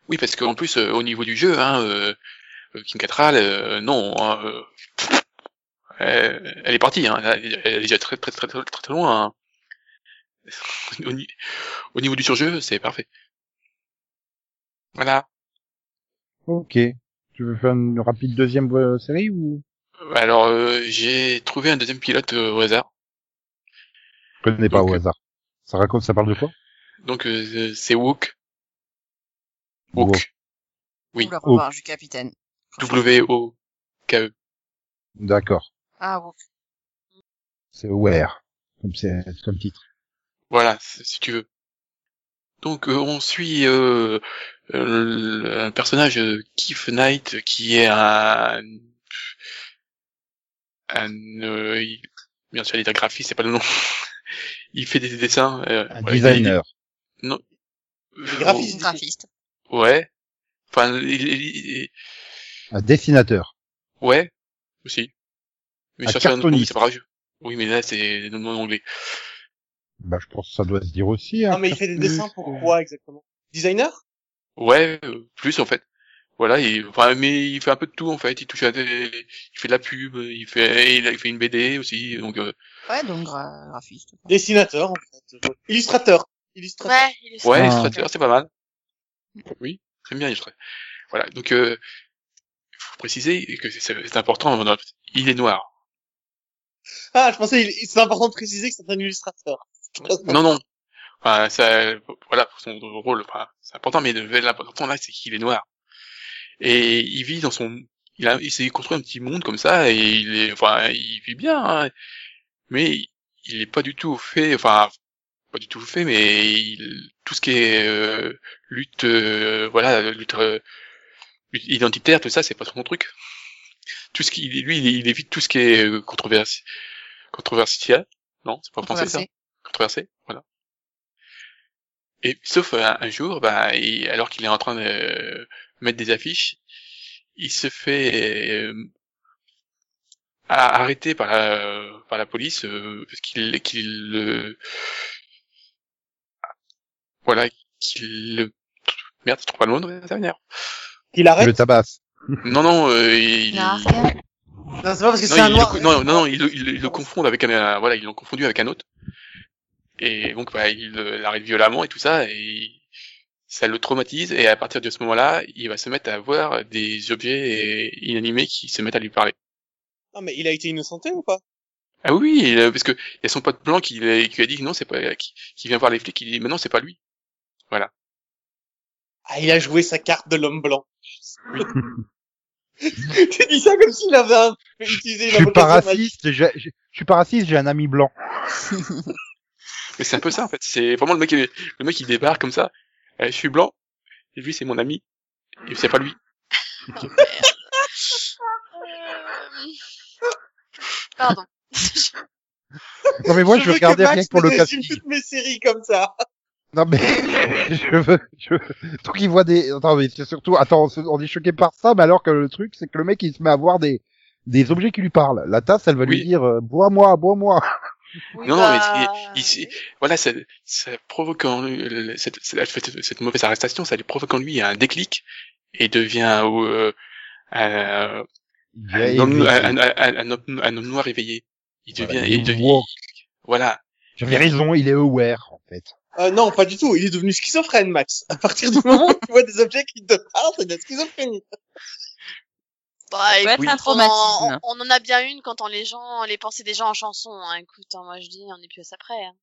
Oui, parce qu'en plus, euh, au niveau du jeu, hein, euh, euh, Kim Cattrall, euh, non, hein, euh, elle, elle est partie, hein, elle, elle est déjà très très très très très, très loin. hein. <laughs> au, ni- au niveau du surjeu, c'est parfait. Voilà. Ok. Tu veux faire une rapide deuxième série ou? Alors, euh, j'ai trouvé un deuxième pilote au hasard. Je connais pas Donc, au hasard. Ça raconte, ça parle de quoi? Donc, euh, c'est Wook. Wook. Oui. Revoir du capitaine. W-O-K-E. D'accord. Ah, bon. C'est Aware, comme c'est comme titre. Voilà, si tu veux. Donc euh, on suit euh, euh, un personnage euh, Keith Knight qui est un un euh, il- bien sûr il est un graphiste, c'est pas le nom. <laughs> il fait des dessins. euh, Un designer. Non. Des graphistes. Graphiste. Ouais. Enfin, il, il- il- Un dessinateur. ouais, aussi. Mais Un chercher un. Oui, mais là c'est le nom en anglais. Bah, je pense que ça doit se dire aussi. hein. Ah, mais il fait des dessins pour quoi, exactement? Designer? Ouais, euh, plus en fait. Voilà, il, enfin, mais il fait un peu de tout en fait. Il touche à des, il fait de la pub, il fait, il, il fait une BD aussi. Donc euh, Ouais, donc gra- graphiste. Dessinateur, en fait. Illustrateur. Illustrateur. Ouais, il est ouais, illustrateur, c'est pas mal. Oui, j'aime bien illustrer. Voilà, donc euh, il faut préciser que c'est- important. Il est noir. Ah, je pensais, c'est important de préciser que c'est un illustrateur. <laughs> Non, non. Enfin, ça, voilà, pour son rôle, enfin, c'est important, mais l'important là, c'est qu'il est noir. Et il vit dans son, il a, il s'est construit un petit monde comme ça, et il est, enfin, il vit bien, hein. mais il est pas du tout fait, enfin, pas du tout fait, mais il, tout ce qui est euh, lutte, euh, voilà, lutte, euh, lutte identitaire, tout ça, c'est pas son truc. Tout ce qui, lui, il, il évite tout ce qui est euh, controversi, controversial. Non, c'est pas français ça. Controversé. Controversé, voilà. Et sauf euh, un, un jour, bah, il- alors qu'il est en train de euh, mettre des affiches, il se fait euh, a- arrêter par la par la police euh, parce qu'il qu'il euh, voilà qu'il le- merde je trouve pas le mot de dernière. Il arrête. Le tabasse. non non euh, il. Non, c'est pas parce que non, c'est un il noir. le- non, non, non, ils le, ils le- confondent avec un, euh, voilà, ils l'ont confondu avec un autre. Et donc, bah, il euh, l'arrête violemment et tout ça, et ça le traumatise, et à partir de ce moment-là, il va se mettre à voir des objets euh, inanimés qui se mettent à lui parler. Non, mais il a été innocenté ou pas? Ah oui, euh, parce que il y a son pote blanc qui, l'a- qui lui a dit que non, c'est pas, qui, qui vient voir les flics, qui dit, mais non, c'est pas lui. Ah, il a joué sa carte de l'homme blanc. Oui. <laughs> tu dis ça comme s'il avait un... utilisé Je une suis pas invocation magique. raciste, je je suis pas raciste, j'ai un ami blanc. <laughs> Mais c'est un peu ça, en fait. C'est vraiment le mec, qui- le mec qui débarque comme ça. Euh, je suis blanc, et lui, c'est mon ami. Et c'est pas lui. <laughs> Euh, Pardon. Non mais moi je, veux regardais que rien que pour casting. toutes mes séries comme ça. Non mais <laughs> je veux, je veux... Donc il voit des. Attends mais c'est surtout, attends, on se- on est choqué par ça, mais alors que le truc c'est que le mec il se met à voir des des objets qui lui parlent. La tasse, elle va lui dire euh, bois-moi, bois-moi. <laughs> Oui, Non, non, mais bah, il- il- voilà, ça, ça provoque en lui, cette, cette, mauvaise arrestation, ça lui provoque en lui un déclic et devient euh, un, Il un, devient homme, un, un- un- un homme- noir éveillé. Il devient, Voilà, il devient, voilà. J'avais raison, il est aware en fait. Euh, non, pas du tout. Il est devenu schizophrène, Max. À partir du moment où tu vois des objets qui te parlent, c'est de la schizophrénie. Bah, peut être écoute, un traumatisme. On, on en a bien une quand on les gens, les pensées des gens en chanson. Hein. Écoute, hein, moi je dis, on est plus à ça près. Hein.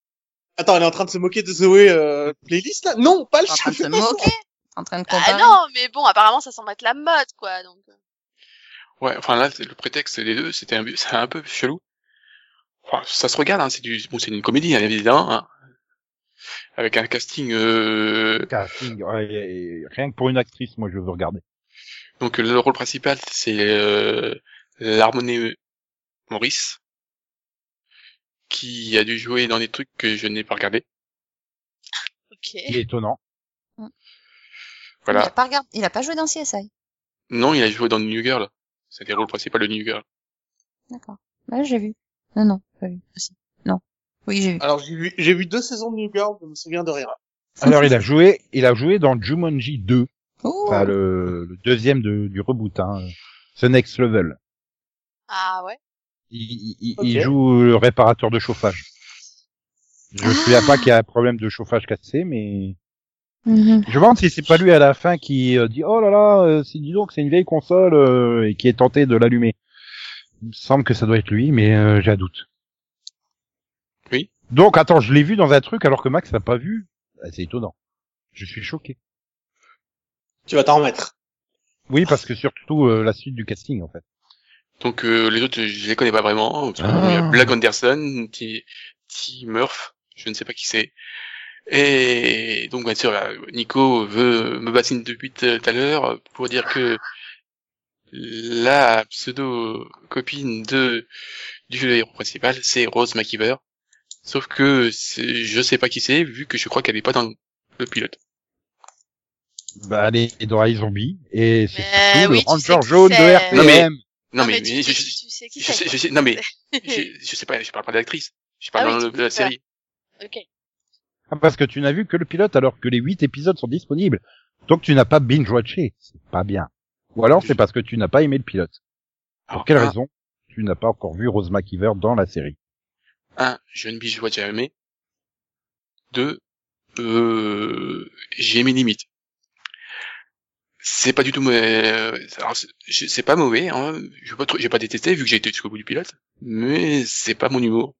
Attends, elle est en train de se moquer de Zoé euh, playlist là? Non, pas le En train de se moquer. En train de Ah non, mais bon, apparemment ça semble être la mode, quoi. Donc, euh. Ouais, enfin là, c'est le prétexte des deux, c'était un, c'est un peu chelou. Enfin, ça se regarde, hein, c'est du, bon, c'est une comédie, hein, évidemment, hein, avec un casting, euh, Casting, ouais, rien que pour une actrice, moi je veux regarder. donc le rôle principal, c'est euh, l'harmonie Maurice, qui a dû jouer dans des trucs que je n'ai pas regardé. ok. Il est étonnant. Il a Voilà. pas regardé, il a pas joué dans CSI. Non, il a joué dans New Girl. C'est le rôle principal de New Girl. D'accord. Ouais, j'ai vu. Non, non, pas vu. Ah, si. Non. Oui, j'ai vu. Alors j'ai vu, j'ai vu deux saisons de New Girl, je me souviens de rien. Alors il a joué, il a joué dans Jumanji 2, Oh. enfin le, le deuxième de, du reboot, hein, The Next Level. Ah ouais. Il, il, il joue le réparateur de chauffage. Je ne souviens pas qu'il y a un problème de chauffage cassé, mais Mhm. je me demande si c'est pas lui à la fin qui euh, dit oh là là, euh, c'est dis donc c'est une vieille console euh, et qui est tenté de l'allumer. Il me semble que ça doit être lui, mais euh, j'ai un doute. Oui. Donc attends, je l'ai vu dans un truc alors que Max l'a pas vu. Ah, C'est étonnant. Je suis choqué. Tu vas t'en remettre. Oui, parce que surtout euh, la suite du casting en fait. Donc euh, les autres, je les connais pas vraiment. Ah. Il y a Black Anderson, T. T. Murph, je ne sais pas qui c'est. Et donc bien sûr, là, Nico veut me bassine depuis tout à l'heure pour dire que la pseudo copine de du héros principal, c'est Rose McIver. Sauf que je sais pas qui c'est, vu que je crois qu'elle est pas dans le pilote. Bah, elle est dans iZombie et c'est oui, le ranger jaune de. RPM. Non, mais- Non, mais, je, sais, non mais <laughs> je, je sais pas, je parle pas de l'actrice, je parle Ah oui, dans tu- le- de la série. Ok. Ah, parce que tu n'as vu que le pilote alors que les huit épisodes sont disponibles. Donc tu n'as pas binge-watché. C'est pas bien. Ou alors c'est parce que tu n'as pas aimé le pilote. Pour Alors, quelle un, raison tu n'as pas encore vu Rose McIver dans la série? Un, je vois jamais. Deux, euh, j'ai mes limites. C'est pas du tout, mais alors, c'est- pas mauvais. Hein. Pas, j'ai pas détesté vu que j'ai été jusqu'au bout du pilote, mais c'est pas mon humour.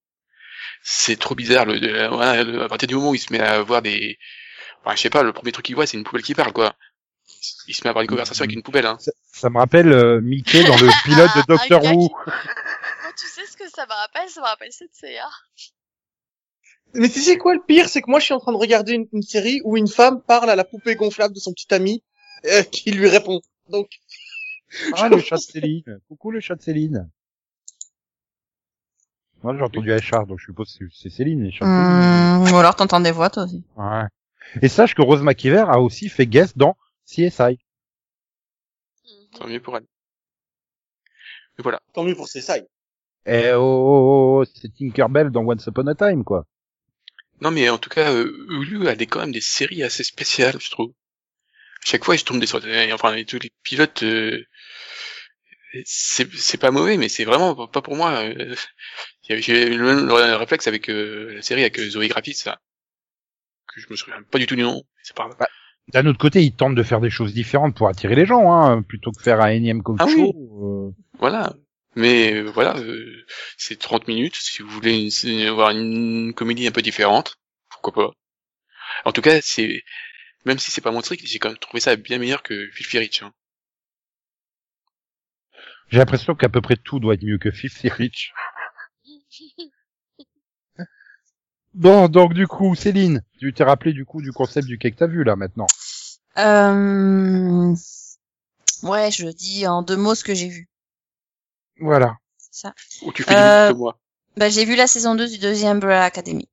C'est trop bizarre. Le, le- à partir du moment où il se met à voir des, enfin, je sais pas, le premier truc qu'il voit, c'est une poubelle qui parle, quoi. Il se met à avoir une conversation avec une poubelle. Hein. ça, ça me rappelle euh, Mickey dans le <laughs> pilote de Un Doctor Who. Moi, tu sais ce que ça me rappelle? Ça me rappelle cette CA. Mais tu sais quoi? Le pire, c'est que moi je suis en train de regarder une, une série où une femme parle à la poupée gonflable de son petit ami euh, <laughs> qui lui répond. Donc Ah, le chat de Céline. Coucou le chat de Céline. Moi j'ai entendu Achard, donc je suppose que c'est Céline, les chats de Céline. Hum, ou alors t'entends des voix, toi aussi. Ouais. Et sache que Rose McIver a aussi fait guest dans CSI. Tant mieux pour elle. Mais voilà. tant mieux pour ses sailles. Eh oh, oh, oh, c'est Tinkerbell dans Once Upon a Time, quoi. Non, mais en tout cas, euh, Hulu a des, quand même des séries assez spéciales, je trouve. À chaque fois, ils se tombent des sur des- enfin, tous les pilotes, euh, c'est, pas mauvais, mais c'est vraiment pas- pour moi. euh. <laughs> J'ai eu le même le réflexe avec euh, la série avec euh, Zoé Graphis, ça. Que je me souviens pas du tout du nom. C'est pas grave. D'un autre côté, ils tentent de faire des choses différentes pour attirer les gens, hein, plutôt que faire un énième coach Ah oui. euh. Voilà. Mais euh, voilà, euh, c'est 30 minutes. Si vous voulez une- avoir une comédie un peu différente, pourquoi pas. En tout cas, c'est même si c'est pas mon truc, j'ai quand même trouvé ça bien meilleur que Filthy Rich. Hein. J'ai l'impression qu'à peu près tout doit être mieux que Fifty Rich. <laughs> Bon, donc du coup, Céline, tu t'es rappelé du coup du concept du quai que t'as vu là maintenant. Euh... Ouais, je dis en deux mots ce que j'ai vu. Voilà. Ça. Ou tu fais Euh, du que moi. Bah, j'ai vu la saison 2 du deuxième Umbrella Academy.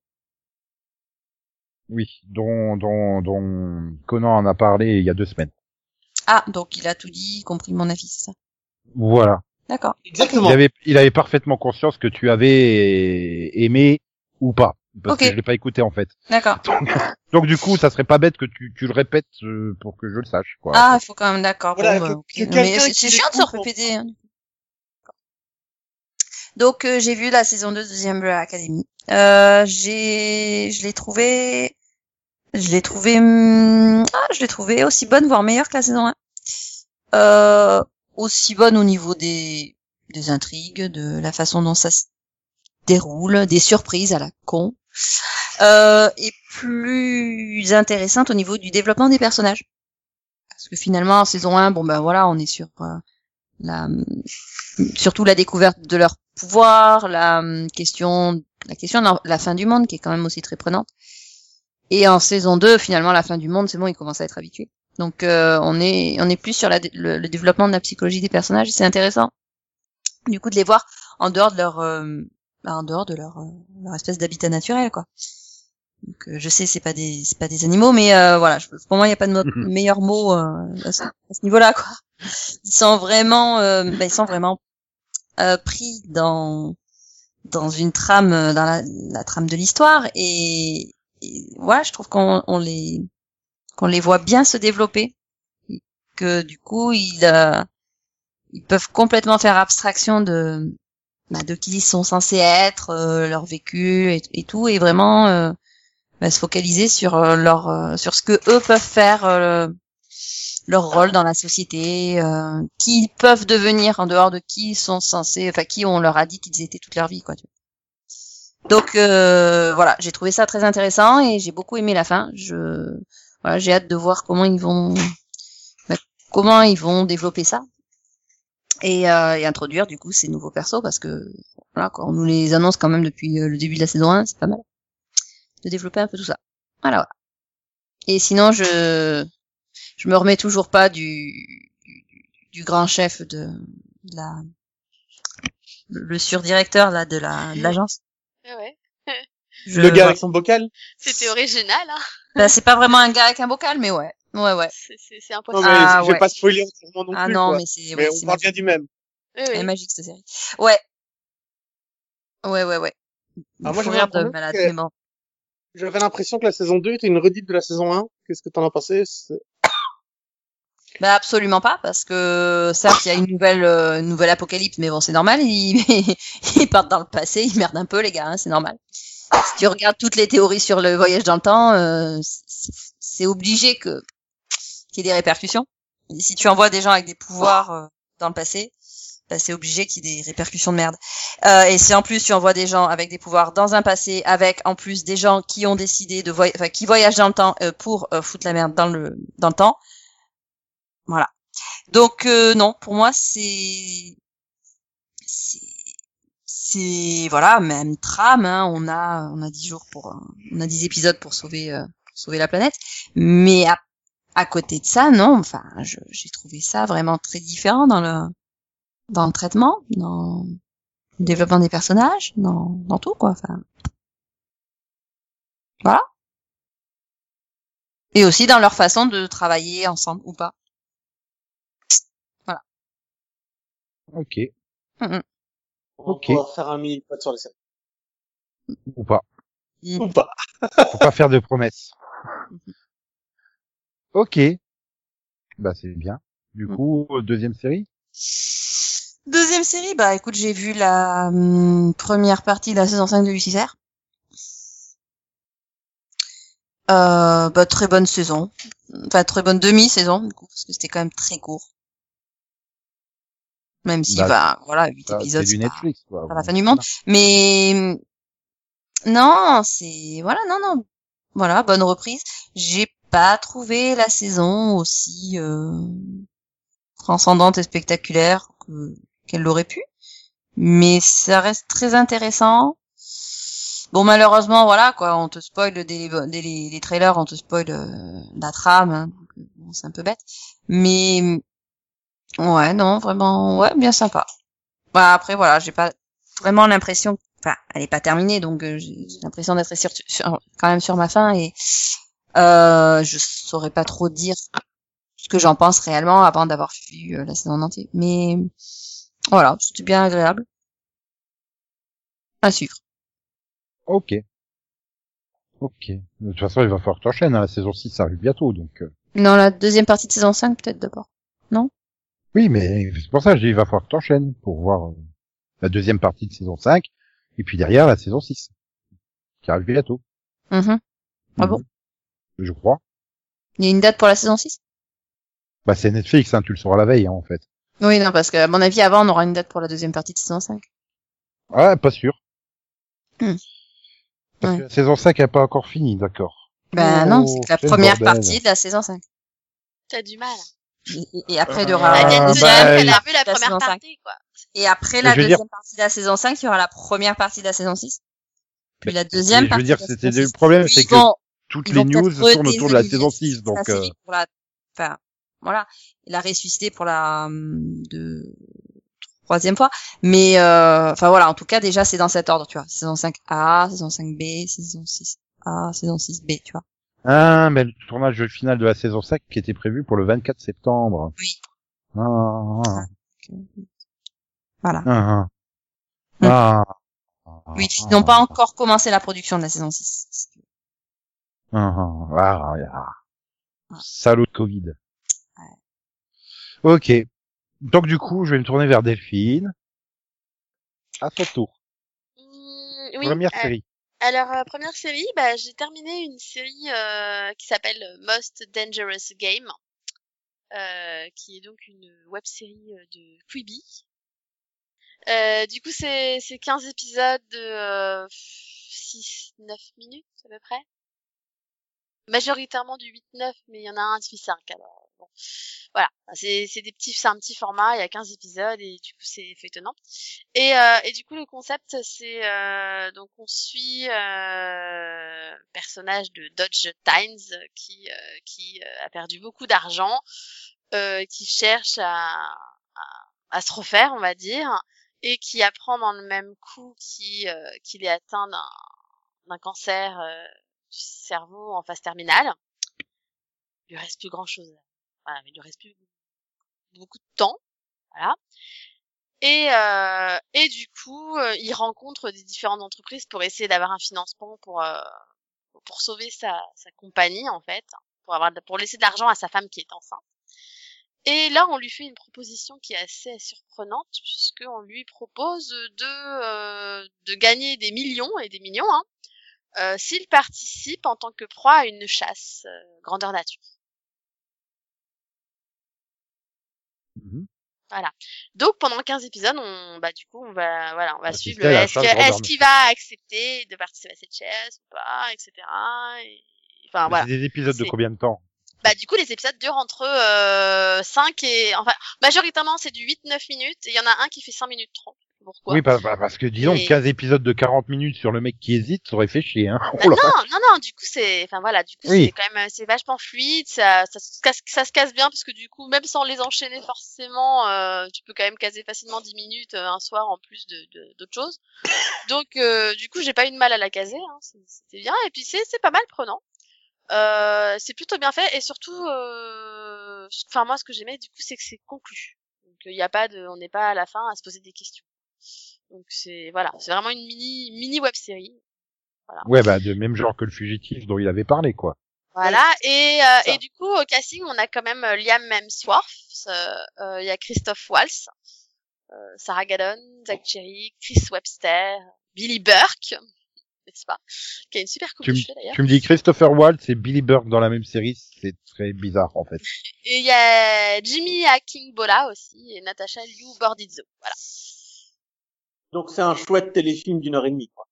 Oui, dont, dont, dont Conan en a parlé il y a deux semaines. Ah, donc il a tout dit, y compris mon avis, c'est ça. Voilà. D'accord. Exactement. Il avait, il avait parfaitement conscience que tu avais aimé ou pas. Parce Ok. que je l'ai pas écouté en fait. D'accord. <laughs> Donc du coup, ça serait pas bête que tu, tu le répètes euh, pour que je le sache. Quoi. Ah, il faut quand même, d'accord. Voilà, bon, que- bah, que Mais c'est chiant de se répéter. hein. Donc euh, j'ai vu la saison 2 de The Umbrella Academy. Euh, j'ai, je l'ai trouvé, je l'ai trouvé, hum, ah, je l'ai trouvé aussi bonne, voire meilleure que la saison 1. Euh, aussi bonne au niveau des, des intrigues, de la façon dont ça se déroule, des surprises à la con. Euh, et plus intéressante au niveau du développement des personnages. Parce que finalement, en saison 1, bon ben voilà, on est sur euh, la, surtout la découverte de leur pouvoir, la hum, question, la question de la, fin du monde qui est quand même aussi très prenante. Et en saison 2, finalement, la fin du monde, c'est bon, ils commencent à être habitués. Donc euh, on est on est plus sur le, développement de la psychologie des personnages. C'est intéressant, du coup, de les voir en dehors de leur euh, bah, en dehors de leur, euh, leur espèce d'habitat naturel, quoi. Donc, euh, je sais, c'est pas des c'est pas des animaux, mais euh, voilà, je- pour moi, il n'y a pas de Mhm. meilleur mot euh, à ce, niveau-là, quoi. Ils sont vraiment, euh, bah, ils sont vraiment euh, pris dans dans une trame, dans la, la trame de l'histoire, et, et voilà, je trouve qu'on on les qu'on les voit bien se développer, et que du coup, ils euh, ils peuvent complètement faire abstraction de bah, de qui ils sont censés être, euh, leur vécu et, tout, et vraiment euh, bah, se focaliser sur euh, leur euh, sur ce que eux peuvent faire, leur rôle dans la société, qui ils peuvent devenir en dehors de qui ils sont censés, enfin qui on leur a dit qu'ils étaient toute leur vie, quoi. Tu. Donc voilà, j'ai trouvé ça très intéressant et j'ai beaucoup aimé la fin. Je voilà, j'ai hâte de voir comment ils vont bah, comment ils vont développer ça et, euh, et introduire du coup ces nouveaux persos parce que voilà quoi, on nous les annonce quand même depuis euh, le début de la saison 1, c'est pas mal de développer un peu tout ça. Voilà, voilà. Et sinon je je me remets toujours pas du du, du grand chef de, de la le, surdirecteur là de la de l'agence. Ouais, ouais. Je- Le gars ouais. avec son bocal. C'était original, hein. Bah, c'est pas vraiment un gars avec un bocal mais ouais. Ouais ouais. C'est, c'est, c'est Non impossible. mais Ah, je vais ouais. pas spoiler entièrement non ah plus. non quoi. mais c'est mais ouais, on parle bien du même. Oui, Elle est oui. magique cette série. Ouais. Ouais ouais ouais. Alors moi, Faut j'avais rire un de problème malade que- mais bon. J'avais l'impression que la saison 2 était une redite de la saison 1. Qu'est-ce que t'en as pensé? Bah absolument pas, parce que certes il y a une nouvelle euh, une nouvelle apocalypse, mais bon c'est normal, ils, <laughs> ils partent dans le passé, ils merdent un peu les gars, hein, c'est normal. Si tu regardes toutes les théories sur le voyage dans le temps, euh, c'est obligé que qu'il y ait des répercussions. Si tu envoies des gens avec des pouvoirs euh, dans le passé, bah, c'est obligé qu'il y ait des répercussions de merde. Euh, et si en plus tu envoies des gens avec des pouvoirs dans un passé, avec en plus des gens qui ont décidé de voy qui voyagent dans le temps euh, pour euh, foutre la merde dans le dans le temps, voilà. Donc non, pour moi c'est c'est voilà même trame. Hein, on a on a dix jours pour on a dix épisodes pour sauver sauver la planète, mais à, à côté de ça non. Enfin, je- j'ai trouvé ça vraiment très différent dans le dans le traitement, dans le développement des personnages, dans dans tout quoi. Enfin voilà. Et aussi dans leur façon de travailler ensemble ou pas. Ok. Mhm. On Ok. va faire un mini sur les séries. Ou pas. Ou pas. Faut pas faire de promesses. Ok. Bah c'est bien. Du Mm. coup, deuxième série? Deuxième série, bah écoute, j'ai vu la hum, première partie de la saison 5 de Lucifer. Euh, bah très bonne saison. Enfin très bonne demi-saison du coup parce que c'était quand même très court. Même si Bah, bah voilà, 8 Bah, épisodes c'est du c'est pas, Netflix. Quoi. pas la fin du monde, mais hum, non, c'est voilà, non non. Voilà, bonne reprise. J'ai pas trouvé la saison aussi euh, transcendante et spectaculaire que qu'elle l'aurait pu, mais ça reste très intéressant. Bon malheureusement voilà quoi, on te spoil dès les, dès les, trailers, on te spoil euh, la trame, hein, euh, c'est un peu bête, mais ouais non vraiment ouais bien sympa. Bah après voilà, j'ai pas vraiment l'impression, enfin elle est pas terminée donc euh, j'ai l'impression d'être sur- quand même sur ma fin et euh, je saurais pas trop dire ce que j'en pense réellement avant d'avoir vu euh, la saison en entier. Mais voilà, c'était bien agréable. À suivre. Ok. Ok. De toute façon, il va falloir que tu enchaînes. Hein. La saison 6 arrive bientôt, donc. euh, Dans la deuxième partie de saison 5 peut-être d'abord. Oui, mais c'est pour ça que je dis il va falloir que tu enchaînes pour voir euh, la deuxième partie de saison 5 et puis derrière la saison 6 qui arrive bientôt. Mhm. Ah bon? Mhm. Je crois. Il y a une date pour la saison 6 Bah c'est Netflix, hein, tu le sauras la veille hein, en fait. Oui, non, parce que à mon avis, avant, on aura une date pour la deuxième partie de saison 5. Ah, pas sûr. Hmm. Parce Ouais. que la saison 5 n'est pas encore finie, d'accord. Ben Oh, non, c'est que la première bordel. partie de la saison 5. T'as du mal. Et, et- après, il y Ah, aura Elle vient bah, de se deuxième, dire qu'elle il- a vu la la première partie, quoi. Et après la deuxième dire- partie de la saison 5, il y aura la première partie de la saison 6. Puis la deuxième mais je partie. veux dire, la c'était le 6. problème, c'est que vont- toutes ils les news tournent autour de la saison redésigner 6, donc la euh, pour la, enfin, voilà, la ressusciter pour la hum, de troisième fois. Mais euh, enfin voilà, en tout cas déjà c'est dans cet ordre, tu vois. Saison 5A, saison 5B, saison 6A, saison 6B, tu vois. Ah, mais le tournage final de la saison 5 qui était prévu pour le 24 septembre. Oui. Ah, ah, Voilà. ah, Hmm. ah, ah, Oui, ah, ils n'ont pas encore commencé la production de la saison 6. Ah, ah, ah, ah. Salaud de Covid. Ok. Donc du coup, je vais me tourner vers Delphine. À ton tour. Mmh, oui. Première euh, série. Alors, euh, première série, bah, j'ai terminé une série euh, qui s'appelle Most Dangerous Game, euh, qui est donc une web série euh, de Quibi. Euh, du coup, c'est c'est 15 épisodes de euh, 6-9 minutes à peu près. Majoritairement du 8-9, mais il y en a un qui fait 5 alors. Bon. Voilà, c'est des petits, c'est un petit format, il y a 15 épisodes et du coup c'est étonnant. Et, euh, et du coup, le concept, c'est euh, donc on suit euh, personnage de Dodge Times qui euh, qui euh, a perdu beaucoup d'argent, euh, qui cherche à, à se refaire, on va dire, et qui apprend dans le même coup qui qu'il est atteint d'un d'un cancer du cerveau en phase terminale. Il lui reste plus grand chose. Voilà, il lui reste plus beaucoup de temps. Voilà. Et, euh, et du coup, euh, il rencontre des différentes entreprises pour essayer d'avoir un financement pour euh, pour sauver sa, sa compagnie en fait, pour avoir de- pour laisser de l'argent à sa femme qui est enceinte. Et là, on lui fait une proposition qui est assez surprenante, puisqu'on lui propose de, euh, de gagner des millions et des millions hein, euh, s'il participe en tant que proie à une chasse euh, grandeur nature. Mhm. Donc pendant 15 épisodes, on bah du coup on va voilà, on va Assister suivre le est-ce est-ce qu'il va accepter de participer à cette chasse ou pas, etc. Et... Enfin Mais voilà. C'est des épisodes de combien de temps? Bah du coup les épisodes durent entre euh, 5 et enfin majoritairement c'est du 8-9 minutes et il y en a un qui fait 5 minutes 30. Pourquoi Oui, bah, bah, parce que disons, Et- 15 épisodes de 40 minutes sur le mec qui hésite, ça aurait fait chier, hein. Bah, <laughs> Oh non, non, non, du coup, c'est, enfin voilà, du coup, Oui. c'est quand même, c'est vachement fluide, ça, ça, se casse, ça se casse bien parce que du coup, même sans les enchaîner forcément, euh, tu peux quand même caser facilement 10 minutes euh, un soir en plus de, de- d'autres choses. Donc, euh, du coup, j'ai pas eu de mal à la caser, hein, c'est- c'était bien. Et puis, c'est, c'est pas mal prenant. Euh, c'est plutôt bien fait et surtout, euh, enfin moi, ce que j'aimais, du coup, c'est que c'est conclu. Donc, il y a pas de, on n'est pas à la fin à se poser des questions. Donc c'est voilà, c'est vraiment une mini mini web série. Ouais, bah, de même genre que le fugitif dont il avait parlé, quoi. Voilà, et, euh, et du coup, au casting, on a quand même euh, Liam Hemsworth, euh, euh, il y a Christophe Waltz, euh, Sarah Gadon, Zach Cherry, Chris Webster, Billy Burke, n'est-ce pas Qui a une super coupe Tu de d'ailleurs. tu me dis Christopher Waltz et Billy Burke dans la même série, c'est très bizarre, en fait. Et il y a Jimmy Akingbola aussi, et Natasha Liu Bordizzo. Voilà. Donc c'est un chouette téléfilm d'une heure et demie. Quoi.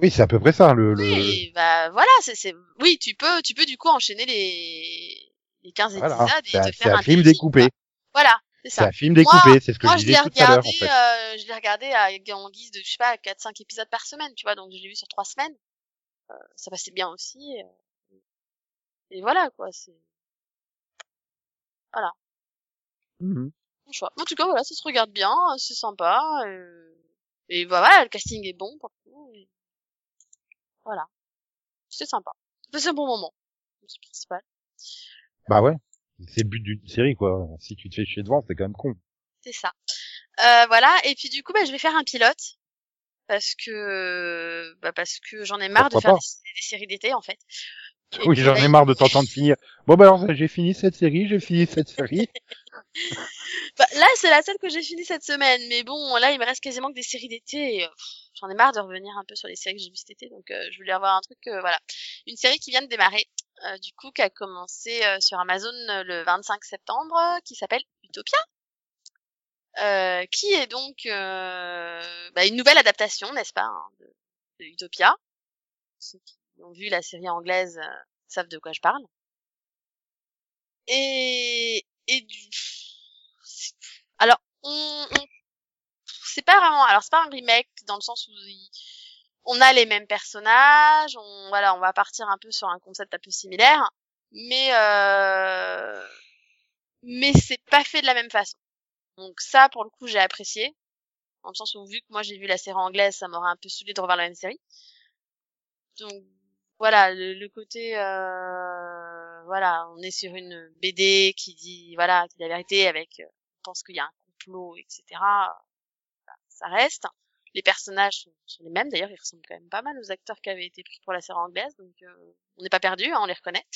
Oui, c'est à peu près ça, le, le... Oui, bah voilà, c'est, c'est, oui, tu peux, tu peux du coup enchaîner les, les 15 voilà. épisodes et C'est un, te c'est faire un un film téléfilm, découpé. quoi. Voilà, c'est C'est ça. un film découpé, c'est ce que Moi, je disais l'ai tout à l'heure, en regardé, fait. euh, je l'ai regardé à, en guise de, je sais pas, 4-5 épisodes par semaine, tu vois, donc je l'ai vu sur trois semaines. Euh, ça passait bien aussi. Et, euh, et voilà, quoi, c'est Mhm. mon choix. En tout cas, voilà, ça se regarde bien, c'est sympa. euh, et bah, voilà, le casting est bon, et Voilà. C'est sympa. C'est un bon moment. C'est principal. Bah ouais. C'est le but d'une série, quoi. Si tu te fais chier devant, c'est quand même con. C'est ça. Euh, voilà. Et puis du coup, bah, je vais faire un pilote parce que bah, parce que j'en ai marre de faire des séries d'été en fait. <laughs> Oui, j'en ai marre de t'entendre <laughs> finir. Bon, bah alors, j'ai fini cette série, j'ai fini cette série. <laughs> Bah, là, c'est la seule que j'ai finie cette semaine, mais bon, là, il me reste quasiment que des séries d'été. Euh, j'en ai marre de revenir un peu sur les séries que j'ai vues cet été, donc euh, je voulais avoir un truc, euh, voilà, une série qui vient de démarrer, euh, du coup, qui a commencé euh, sur Amazon euh, le 25 septembre, qui s'appelle Utopia. Euh, qui est donc euh, bah, une nouvelle adaptation, n'est-ce pas, hein, de, de Utopia. Ceux qui ont vu la série anglaise euh, savent de quoi je parle. Et, et du... Alors, on, on- c'est pas vraiment... Alors, c'est pas un remake dans le sens où il- on a les mêmes personnages, on, voilà, on va partir un peu sur un concept un peu similaire, mais euh, mais c'est pas fait de la même façon. Donc ça, pour le coup, j'ai apprécié. Dans le sens où, vu que moi j'ai vu la série anglaise, ça m'aurait un peu saoulé de revoir la même série. Donc voilà, le, le côté, euh, voilà, on est sur une BD qui dit, voilà, qui dit la vérité avec, euh, on pense qu'il y a un complot, etc. Voilà, ça reste. Les personnages sont, sont les mêmes, d'ailleurs, ils ressemblent quand même pas mal aux acteurs qui avaient été pris pour la série anglaise, donc euh, on n'est pas perdu, hein, on les reconnaît.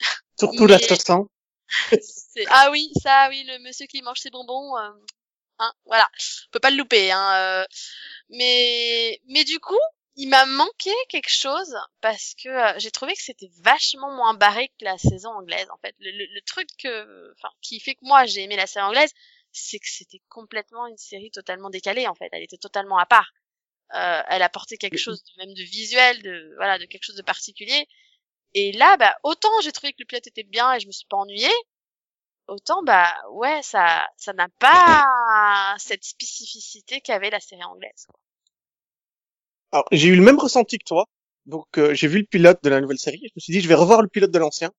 <laughs> Surtout Mais- l'assassin. <laughs> Ah oui, ça, oui, le monsieur qui mange ses bonbons, euh, hein, voilà, on peut pas le louper, hein. euh. mais, mais du coup, il m'a manqué quelque chose parce que euh, j'ai trouvé que c'était vachement moins barré que la saison anglaise. En fait, le, le, le truc que, enfin, qui fait que moi j'ai aimé la série anglaise, c'est que c'était complètement une série totalement décalée. En fait, elle était totalement à part. Euh, elle apportait quelque chose de, même de visuel, de voilà, de quelque chose de particulier. Et là, bah, autant j'ai trouvé que le pilote était bien et je me suis pas ennuyée, autant bah ouais, ça, ça n'a pas cette spécificité qu'avait la série anglaise. quoi. Alors, j'ai eu le même ressenti que toi. Donc, euh, j'ai vu le pilote de la nouvelle série. Je me suis dit, je vais revoir le pilote de l'ancien.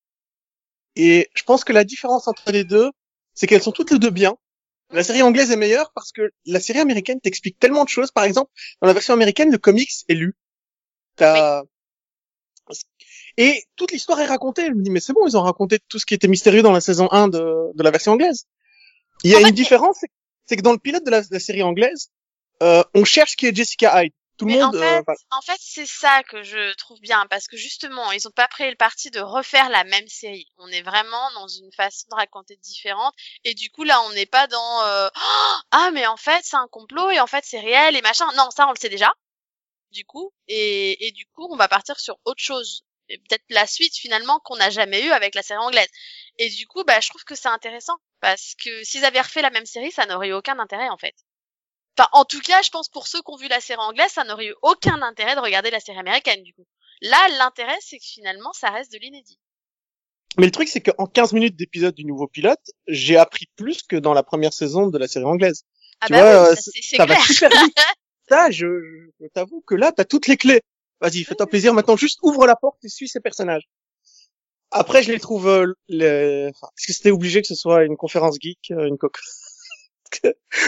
Et je pense que la différence entre les deux, c'est qu'elles sont toutes les deux bien. La série anglaise est meilleure parce que la série américaine t'explique tellement de choses. Par exemple, dans la version américaine, le comics est lu. T'as... Et toute l'histoire est racontée. Je me dis, mais c'est bon, ils ont raconté tout ce qui était mystérieux dans la saison 1 de, de la version anglaise. Il y a En fait, une différence, c'est- c'est que dans le pilote de la, de la série anglaise, euh, on cherche qui est Jessica Hyde. Tout le Mais en monde. euh, fait, en fait, c'est ça que je trouve bien parce que justement, ils ont pas pris le parti de refaire la même série. On est vraiment dans une façon de raconter différente et du coup là, on n'est pas dans euh, Oh, <gasps> ah mais en fait c'est un complot et en fait c'est réel et machin. Non, ça on le sait déjà. Du coup et et du coup on va partir sur autre chose. Et peut-être la suite finalement qu'on n'a jamais eu avec la série anglaise. Et du coup, bah je trouve que c'est intéressant parce que s'ils avaient refait la même série, ça n'aurait eu aucun intérêt en fait. Enfin, en tout cas, je pense pour ceux qui ont vu la série anglaise, ça n'aurait eu aucun intérêt de regarder la série américaine, du coup. Là, l'intérêt, c'est que finalement, ça reste de l'inédit. Mais le truc, c'est qu'en 15 minutes d'épisode du nouveau pilote, j'ai appris plus que dans la première saison de la série anglaise. Ah Tu bah vois, oui, euh, ça, c'est Ça va clair. super vite. <laughs> Ça, je, je t'avoue que là, t'as toutes les clés. Vas-y, fais-toi plaisir. Maintenant, juste ouvre la porte et suis ces personnages. Après, je les trouve, euh, les... enfin, parce que c'était obligé que ce soit une conférence geek, euh, une coque.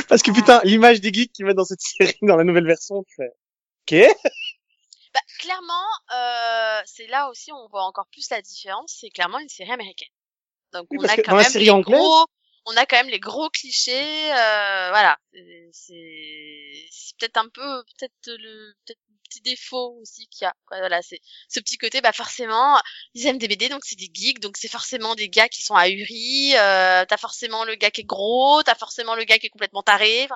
Parce que putain, l'image des geeks qu'ils mettent dans cette série, dans la nouvelle version, fais, ok. Bah, clairement, euh, c'est là aussi où on voit encore plus la différence. C'est clairement une série américaine. Donc, Oui, on a quand même les anglaise- gros, on a quand même les gros clichés. Euh, voilà, C'est- peut-être un peu, peut-être le, peut-être le petit défaut aussi qu'il y a. quoi. Voilà, c'est ce petit côté. Bah forcément, ils aiment des BD, donc c'est des geeks, donc c'est forcément des gars qui sont ahuris. Euh, t'as forcément le gars qui est gros, t'as forcément le gars qui est complètement taré. Enfin,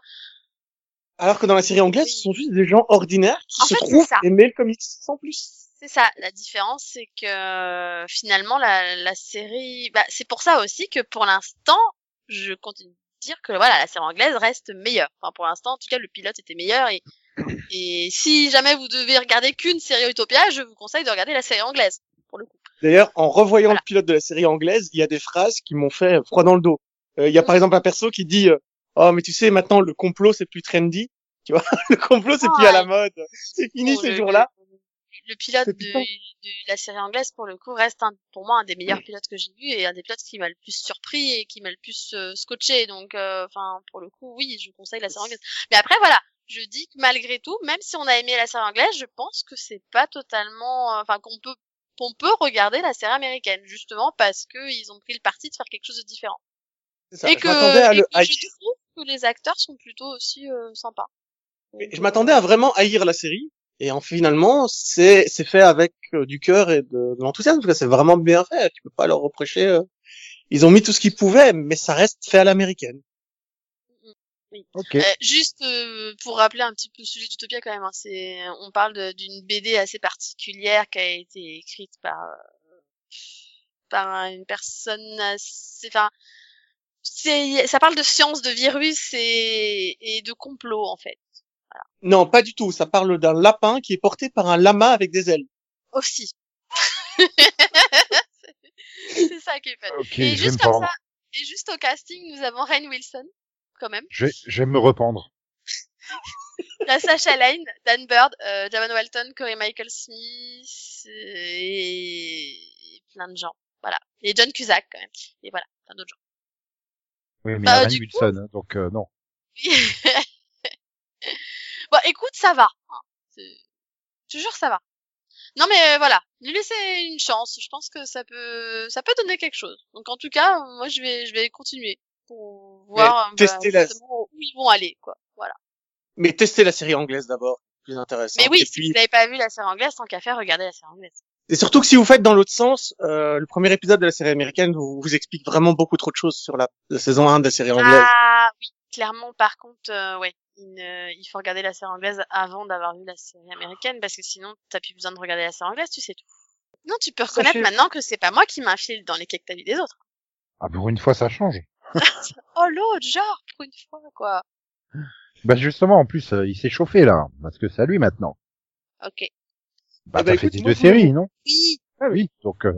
Alors que dans la série anglaise, Oui. ce sont juste des gens ordinaires qui En se fait, trouvent aimer le comics sans plus. C'est ça, la différence, c'est que finalement la, la série, bah, c'est pour ça aussi que pour l'instant, je continue de dire que voilà, la série anglaise reste meilleure. Enfin, pour l'instant, en tout cas, le pilote était meilleur et et si jamais vous devez regarder qu'une série Utopia, je vous conseille de regarder la série anglaise pour le coup. D'ailleurs, en revoyant Voilà. le pilote de la série anglaise, il y a des phrases qui m'ont fait froid dans le dos. Euh, Il y a par exemple un perso qui dit euh, "Oh, mais tu sais, maintenant le complot c'est plus trendy." Tu vois, <laughs> le complot c'est plus à la mode. C'est fini ces jours-là. Le pilote de la série anglaise, pour le coup, reste un, pour moi un des meilleurs pilotes que j'ai vu et un des pilotes qui m'a le plus surpris et qui m'a le plus euh, scotché. Donc, euh, enfin, pour le coup, oui, je vous conseille la série anglaise. Mais après, voilà, je dis que malgré tout, même si on a aimé la série anglaise, je pense que c'est pas totalement, euh, enfin, qu'on peut, qu'on peut regarder la série américaine, justement parce que ils ont pris le parti de faire quelque chose de différent. Ça. et Je que, à et le que je trouve que les acteurs sont plutôt aussi euh, sympas. Mais Je m'attendais à vraiment haïr la série. Et en finalement, c'est c'est fait avec euh, du cœur et de, de l'enthousiasme. Parce que c'est vraiment bien fait. Tu peux pas leur reprocher. euh. Ils ont mis tout ce qu'ils pouvaient, mais ça reste fait à l'américaine. Ok. Euh, juste euh, pour rappeler un petit peu le sujet d'Utopia quand même, hein, c'est on parle d'une BD assez particulière qui a été écrite par euh, par une personne assez, enfin c'est ça parle de science, de virus et, et de complot en fait Non, pas du tout. Ça parle d'un lapin qui est porté par un lama avec des ailes. aussi. <laughs> c'est ça qui est fait. Et juste comme ça, et juste au casting, nous avons Rain Wilson quand même. Je vais, je vais me rependre. <laughs> La Sacha Lane, Dan Bird, euh, Javon Walton, Corey Michael Smith euh, et... et plein de gens. Voilà. Et John Cusack quand même. Et voilà, plein d'autres gens. Oui, mais il y Bah, a coup- Wilson, hein, donc euh, non. <laughs> bon, écoute, ça va. hein. Jure, ça va. Non mais euh, voilà, lui laisser une chance. Je pense que ça peut, ça peut donner quelque chose. Donc en tout cas, moi je vais, je vais continuer pour voir tester la- où ils vont aller, quoi. Voilà. Mais testez la série anglaise d'abord. Plus intéressant. Mais oui, Et si puis, vous n'avez pas vu la série anglaise, tant qu'à faire, regardez la série anglaise. Et surtout que si vous faites dans l'autre sens, euh, le premier épisode de la série américaine vous, vous explique vraiment beaucoup trop de choses sur la, la saison 1 de la série anglaise. Ah oui, clairement. Par contre, euh, ouais, il, ne- il faut regarder la série anglaise avant d'avoir vu la série américaine parce que sinon t'as plus besoin de regarder la série anglaise, tu sais tout. Non, tu peux reconnaître maintenant que c'est pas moi qui m'infile dans les quais que t'as vu des autres. Ah, pour une fois, ça change. <laughs> Oh l'autre, genre pour une fois quoi. Bah justement, en plus, euh, il s'est chauffé là, parce que c'est à lui maintenant. Ok. Bah, Ah bah, t'as fait tes deux je séries, non? Oui. Ah oui. Donc, euh,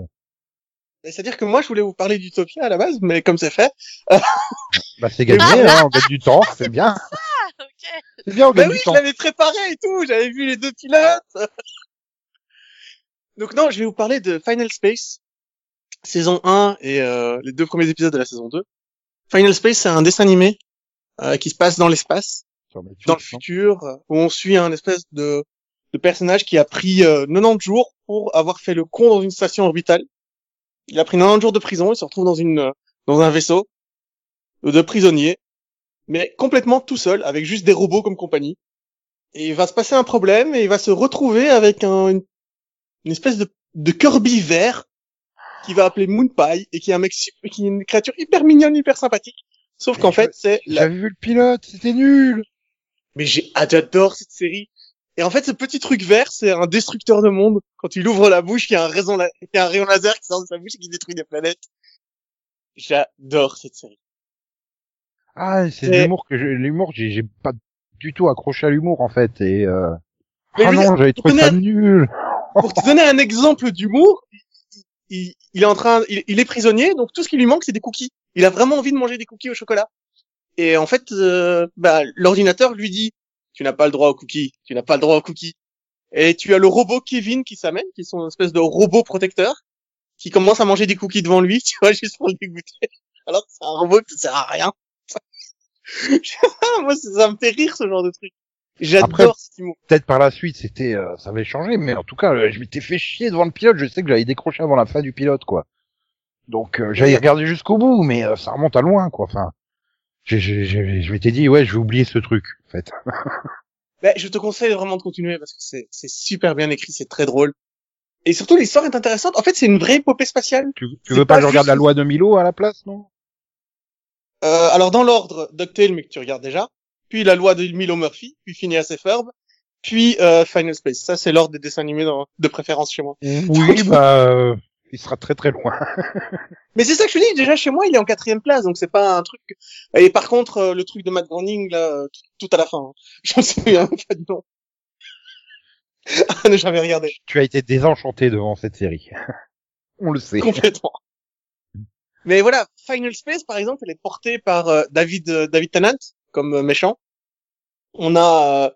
Et C'est-à-dire que moi je voulais vous parler d'Utopia à la base, mais comme c'est fait, <laughs> bah c'est gagné, hein, on gagne du temps, c'est bien. <laughs> Ah ok. C'est bien, on bah gagne oui, du je temps. l'avais préparé et tout, j'avais vu les deux pilotes. Donc non, je vais vous parler de Final Space, saison 1 et euh, les deux premiers épisodes de la saison 2. Final Space, c'est un dessin animé euh, qui se passe dans l'espace, dans le futur, euh, où on suit un espèce de, de personnage qui a pris euh, 90 jours pour avoir fait le con dans une station orbitale. Il a pris 90 jours de prison, il se retrouve dans une euh, dans un vaisseau de prisonniers, mais complètement tout seul, avec juste des robots comme compagnie. Et il va se passer un problème et il va se retrouver avec un, une, une espèce de, de Kirby vert qui va appeler Moon Pie et qui est un mec, qui est une créature hyper mignonne, hyper sympathique. Sauf qu'en fait, c'est la... J'avais vu le pilote, c'était nul. Mais j'ai, ah, j'adore cette série. Et en fait, ce petit truc vert, c'est un destructeur de monde. Quand il ouvre la bouche, il y a un rayon, la- il y a un rayon laser qui sort de sa bouche et qui détruit des planètes. J'adore cette série. Ah, c'est l'humour que l'humour, j'ai j'ai pas du tout accroché à l'humour en fait et euh... Ah non, j'avais trouvé ça nul. Pour te donner un exemple d'humour, il, est en train, il, est prisonnier, donc tout ce qui lui manque, c'est des cookies. Il a vraiment envie de manger des cookies au chocolat. Et en fait, euh, bah, l'ordinateur lui dit, tu n'as pas le droit aux cookies, tu n'as pas le droit aux cookies. Et tu as le robot Kevin qui s'amène, qui est son espèce de robot protecteur, qui commence à manger des cookies devant lui, <laughs> tu vois, juste pour le dégoûter. Alors c'est un robot qui sert à rien. <laughs> Moi, ça me fait rire ce genre de truc. J'adore humour. Peut-être par la suite, c'était, euh, ça avait changé, mais en tout cas, euh, je m'étais fait chier devant le pilote. Je sais que j'avais décroché avant la fin du pilote, quoi. Donc, euh, j'avais regardé jusqu'au bout, mais euh, ça remonte à loin, quoi. Enfin, j'ai- j'ai- j'ai- je m'étais dit, ouais, je vais oublier ce truc, en fait. <laughs> Ben, je te conseille vraiment de continuer parce que c'est super bien écrit, c'est très drôle. Et surtout, l'histoire est intéressante. En fait, c'est une vraie épopée spatiale. Tu, tu veux pas que je regarde juste- la loi de Milo à la place, non? Euh, alors, dans l'ordre, DuckTales, mais que tu regardes déjà. Puis la loi de Milo Murphy. Puis Phineas et Ferb. Puis euh, Final Space. Ça, c'est l'ordre des dessins animés dans- de préférence chez moi. Oui, bah, euh, il sera très très loin. <laughs> Mais c'est ça que je te dis. Déjà, chez moi, il est en quatrième place. Donc, c'est pas un truc... Et par contre, euh, le truc de Matt Groening, là, euh, tout, tout à la fin. hein. Je me souviens pas du nom. Ah, ne jamais regardé. tu as été désenchanté devant cette série. <laughs> On le sait. Complètement. <laughs> Mais voilà, Final Space, par exemple, elle est portée par euh, David euh, David Tennant comme euh, méchant. On a euh,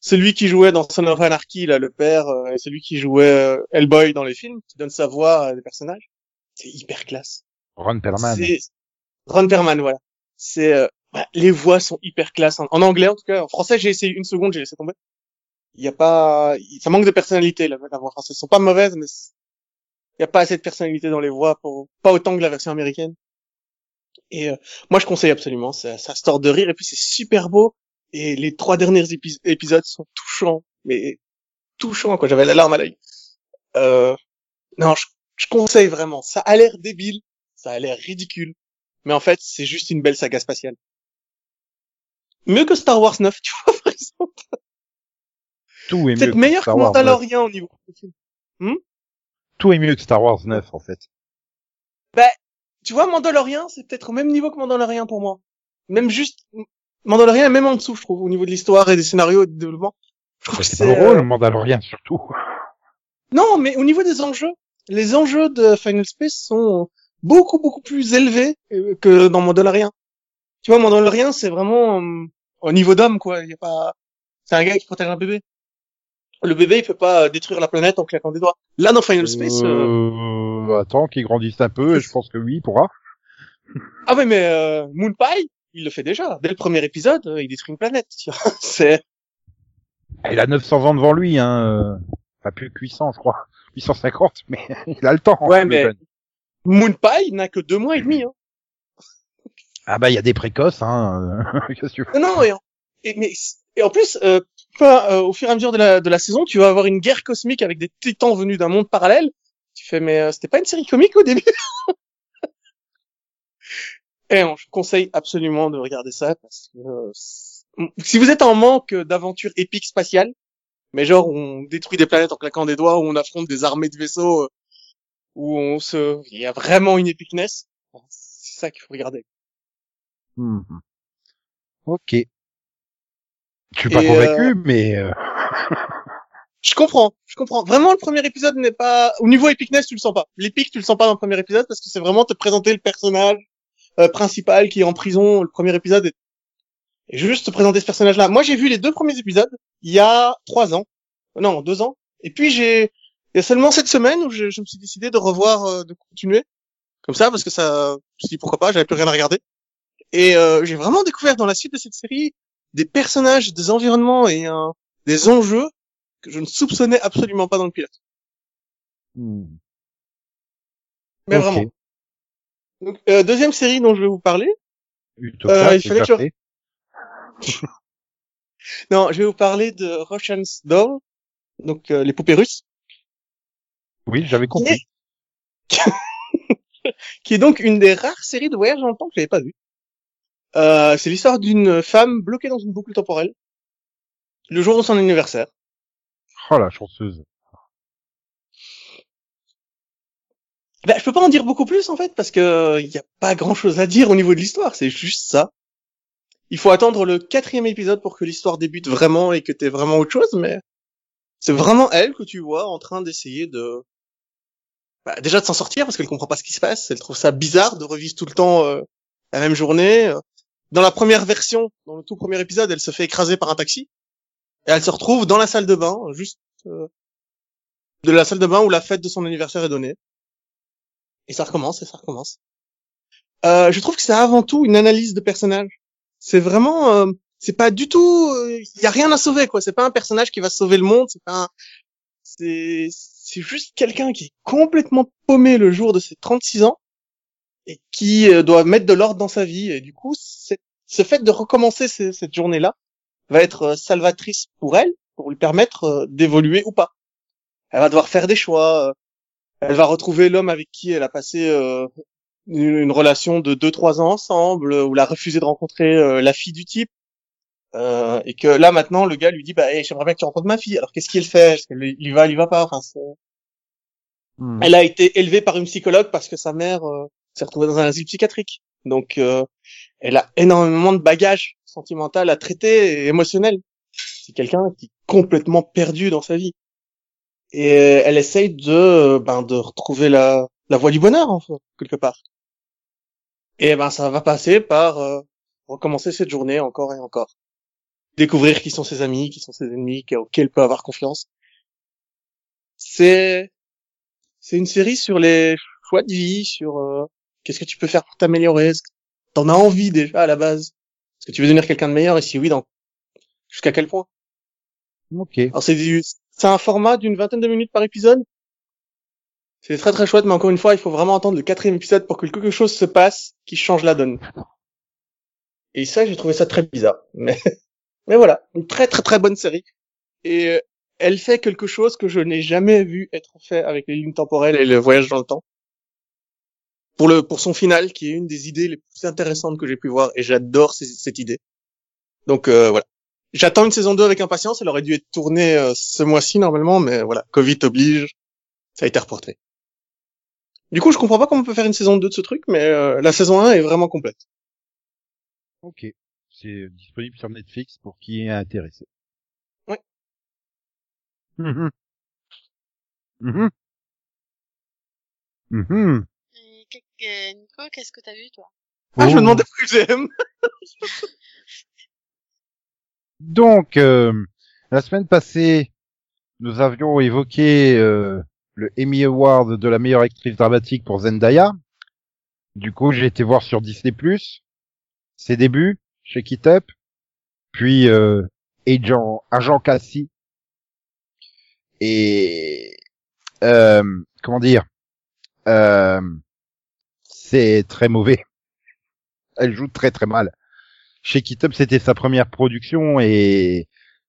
celui qui jouait dans Son of Anarchy, là, le père, euh, et celui qui jouait euh, Hellboy dans les films, qui donne sa voix à des personnages. C'est hyper classe. Ron Perlman. Ron Perlman, voilà. C'est euh, bah, les voix sont hyper classe en, en anglais en tout cas. En français, j'ai essayé une seconde, j'ai laissé tomber. Il y a pas, ça manque de personnalité la, la voix française. Elles sont pas mauvaises, mais il y a pas assez de personnalité dans les voix pour pas autant que la version américaine. Et euh, moi, je conseille absolument. Ça, ça se tord de rire et puis c'est super beau. Et les trois derniers épis- épisodes sont touchants, mais touchants quoi. J'avais la larme à l'œil. Euh, non, je, je conseille vraiment. Ça a l'air débile, ça a l'air ridicule, mais en fait, c'est juste une belle saga spatiale. Mieux que Star Wars 9, <laughs> tu vois, par exemple. Tout est mieux que meilleur que Star Wars 9. Mandalorian au niveau film. Tout est mieux que Star Wars 9, en fait. Tu vois, Mandalorian, c'est peut-être au même niveau que Mandalorian pour moi. Même juste, Mandalorian est même en dessous, je trouve, au niveau de l'histoire et des scénarios et du développement. Je trouve que C'est pas drôle, euh, Mandalorian, surtout. Non, mais au niveau des enjeux, les enjeux de Final Space sont beaucoup, beaucoup plus élevés euh, que dans Mandalorian. Tu vois, Mandalorian, c'est vraiment euh, au niveau d'homme, quoi. Il a pas, c'est un gars qui protège un bébé. Le bébé, il peut pas détruire la planète en claquant des doigts. Là, dans Final Space, euh, Euh, attends, qu'il grandisse un peu, et je pense que oui, il pourra. ah ouais, mais euh, Moon Pie, il le fait déjà. Dès le premier épisode, euh, il détruit une planète. tu vois. <laughs> c'est, Il a 900 ans devant lui, hein. euh, Pas plus que 800, je crois. 850, <laughs> mais il a le temps. Ouais, mais- jeune. Moon Pie n'a que deux mois et demi, hein. Ah bah, il y a des précoces, hein. euh, <laughs> Qu'est-ce que tu veux? Non, non, et en, et, mais, et en plus, euh, pas, euh, au fur et à mesure de la, de la saison, tu vas avoir une guerre cosmique avec des titans venus d'un monde parallèle. Tu fais, mais euh, c'était pas une série comique au début? Et non, je conseille absolument de regarder ça parce que euh, si vous êtes en manque d'aventures épiques spatiales, mais genre où on détruit des planètes en claquant des doigts, où on affronte des armées de vaisseaux, euh, où on se, il y a vraiment une epicness, c'est ça qu'il faut regarder. Mhm. Ok. Je suis pas Et, convaincu, mais euh, <laughs> Je comprends, je comprends. Vraiment, le premier épisode n'est pas... Au niveau epicness, tu le sens pas. L'épique, tu le sens pas dans le premier épisode parce que c'est vraiment te présenter le personnage euh, principal qui est en prison. Le premier épisode est... et juste te présenter ce personnage-là. Moi, j'ai vu les deux premiers épisodes il y a trois ans. Non, deux ans. Et puis, j'ai... Il y a seulement cette semaine où je, je me suis décidé de revoir, euh, de continuer. Comme ça, parce que ça... Je me suis dit, pourquoi pas, j'avais plus rien à regarder. Et euh, j'ai vraiment découvert dans la suite de cette série des personnages, des environnements et euh, des enjeux que je ne soupçonnais absolument pas dans le pilote. hmm. Mais vraiment. Donc, euh, deuxième série dont je vais vous parler. Utopia, Euh, il fallait que je-. <laughs> Non, je vais vous parler de Russian's Doll, donc euh, les poupées russes, Oui, j'avais compris. <laughs> qui est donc une des rares séries de voyage dans le temps que j'avais pas vue. Euh, c'est l'histoire d'une femme bloquée dans une boucle temporelle le jour de son anniversaire. Oh la chanceuse. Ben, je peux pas en dire beaucoup plus en fait parce que il y a pas grand chose à dire au niveau de l'histoire, c'est juste ça. Il faut attendre le quatrième épisode pour que l'histoire débute vraiment et que t'aies vraiment autre chose, mais c'est vraiment elle que tu vois en train d'essayer de bah, déjà de s'en sortir parce qu'elle comprend pas ce qui se passe, elle trouve ça bizarre de revivre tout le temps euh, la même journée. Dans la première version, dans le tout premier épisode, elle se fait écraser par un taxi et elle se retrouve dans la salle de bain, juste euh, de la salle de bain où la fête de son anniversaire est donnée. Et ça recommence, et ça recommence. Euh, je trouve que c'est avant tout une analyse de personnage. C'est vraiment, euh, c'est pas du tout, il y a rien à sauver quoi. C'est pas un personnage qui va sauver le monde. C'est pas, un... c'est, c'est juste quelqu'un qui est complètement paumé le jour de ses 36 ans et qui euh, doit mettre de l'ordre dans sa vie. Et du coup, ce fait de recommencer ce- cette journée-là va être euh, salvatrice pour elle, pour lui permettre euh, d'évoluer ou pas. Elle va devoir faire des choix. Elle va retrouver l'homme avec qui elle a passé euh, une, une relation de 2-3 ans ensemble, euh, ou l'a refusé de rencontrer euh, la fille du type. Euh, et que là maintenant le gars lui dit bah hey, j'aimerais bien que tu rencontres ma fille alors qu'est-ce qu'il fait? Est-ce va il y va pas? Enfin c'est Hmm. elle a été élevée par une psychologue parce que sa mère euh, s'est retrouvée dans un asile psychiatrique. Donc, euh, elle a énormément de bagages sentimental à traiter et émotionnel. C'est quelqu'un qui est complètement perdu dans sa vie. Et elle essaye de, ben, de retrouver la, la voie du bonheur, en fait, quelque part. Et ben, ça va passer par euh, recommencer cette journée encore et encore. Découvrir qui sont ses amis, qui sont ses ennemis, auxquels elle peut avoir confiance. C'est c'est une série sur les choix de vie, sur euh, qu'est-ce que tu peux faire pour t'améliorer. Est-ce que t'en as envie déjà à la base? Est-ce que tu veux devenir quelqu'un de meilleur? Et si oui, dans jusqu'à quel point? Ok. Alors c'est. C'est un format d'une vingtaine de minutes par épisode. C'est très très chouette, mais encore une fois, il faut vraiment attendre le quatrième épisode pour que quelque chose se passe qui change la donne. Et ça, j'ai trouvé ça très bizarre. Mais, <laughs> mais voilà, une très très très bonne série. Et euh, elle fait quelque chose que je n'ai jamais vu être fait avec les lignes temporelles et le voyage dans le temps. Pour le pour son final, qui est une des idées les plus intéressantes que j'ai pu voir, et j'adore cette idée. Donc euh, voilà. J'attends une saison 2 avec impatience. Elle aurait dû être tournée euh, ce mois-ci normalement, mais voilà, Covid oblige, ça a été reporté. Du coup, je comprends pas comment on peut faire une saison 2 de ce truc, mais euh, la saison 1 est vraiment complète. Ok. C'est disponible sur Netflix pour qui est intéressé. Ouais. Mhm. Mhm. Mhm. Et euh, Nico, qu'est-ce que t'as vu, toi? Ah, je Oh. me demandais pourquoi j'aime. <laughs> Donc, euh, la semaine passée, nous avions évoqué euh, le Emmy Award de la meilleure actrice dramatique pour Zendaya. Du coup, j'ai été voir sur Disney+, ses débuts, chez It Up, puis euh, Agent, Agent Cassie. Et... Euh, comment dire euh, C'est très mauvais. Elle joue très très mal chez Up, c'était sa première production et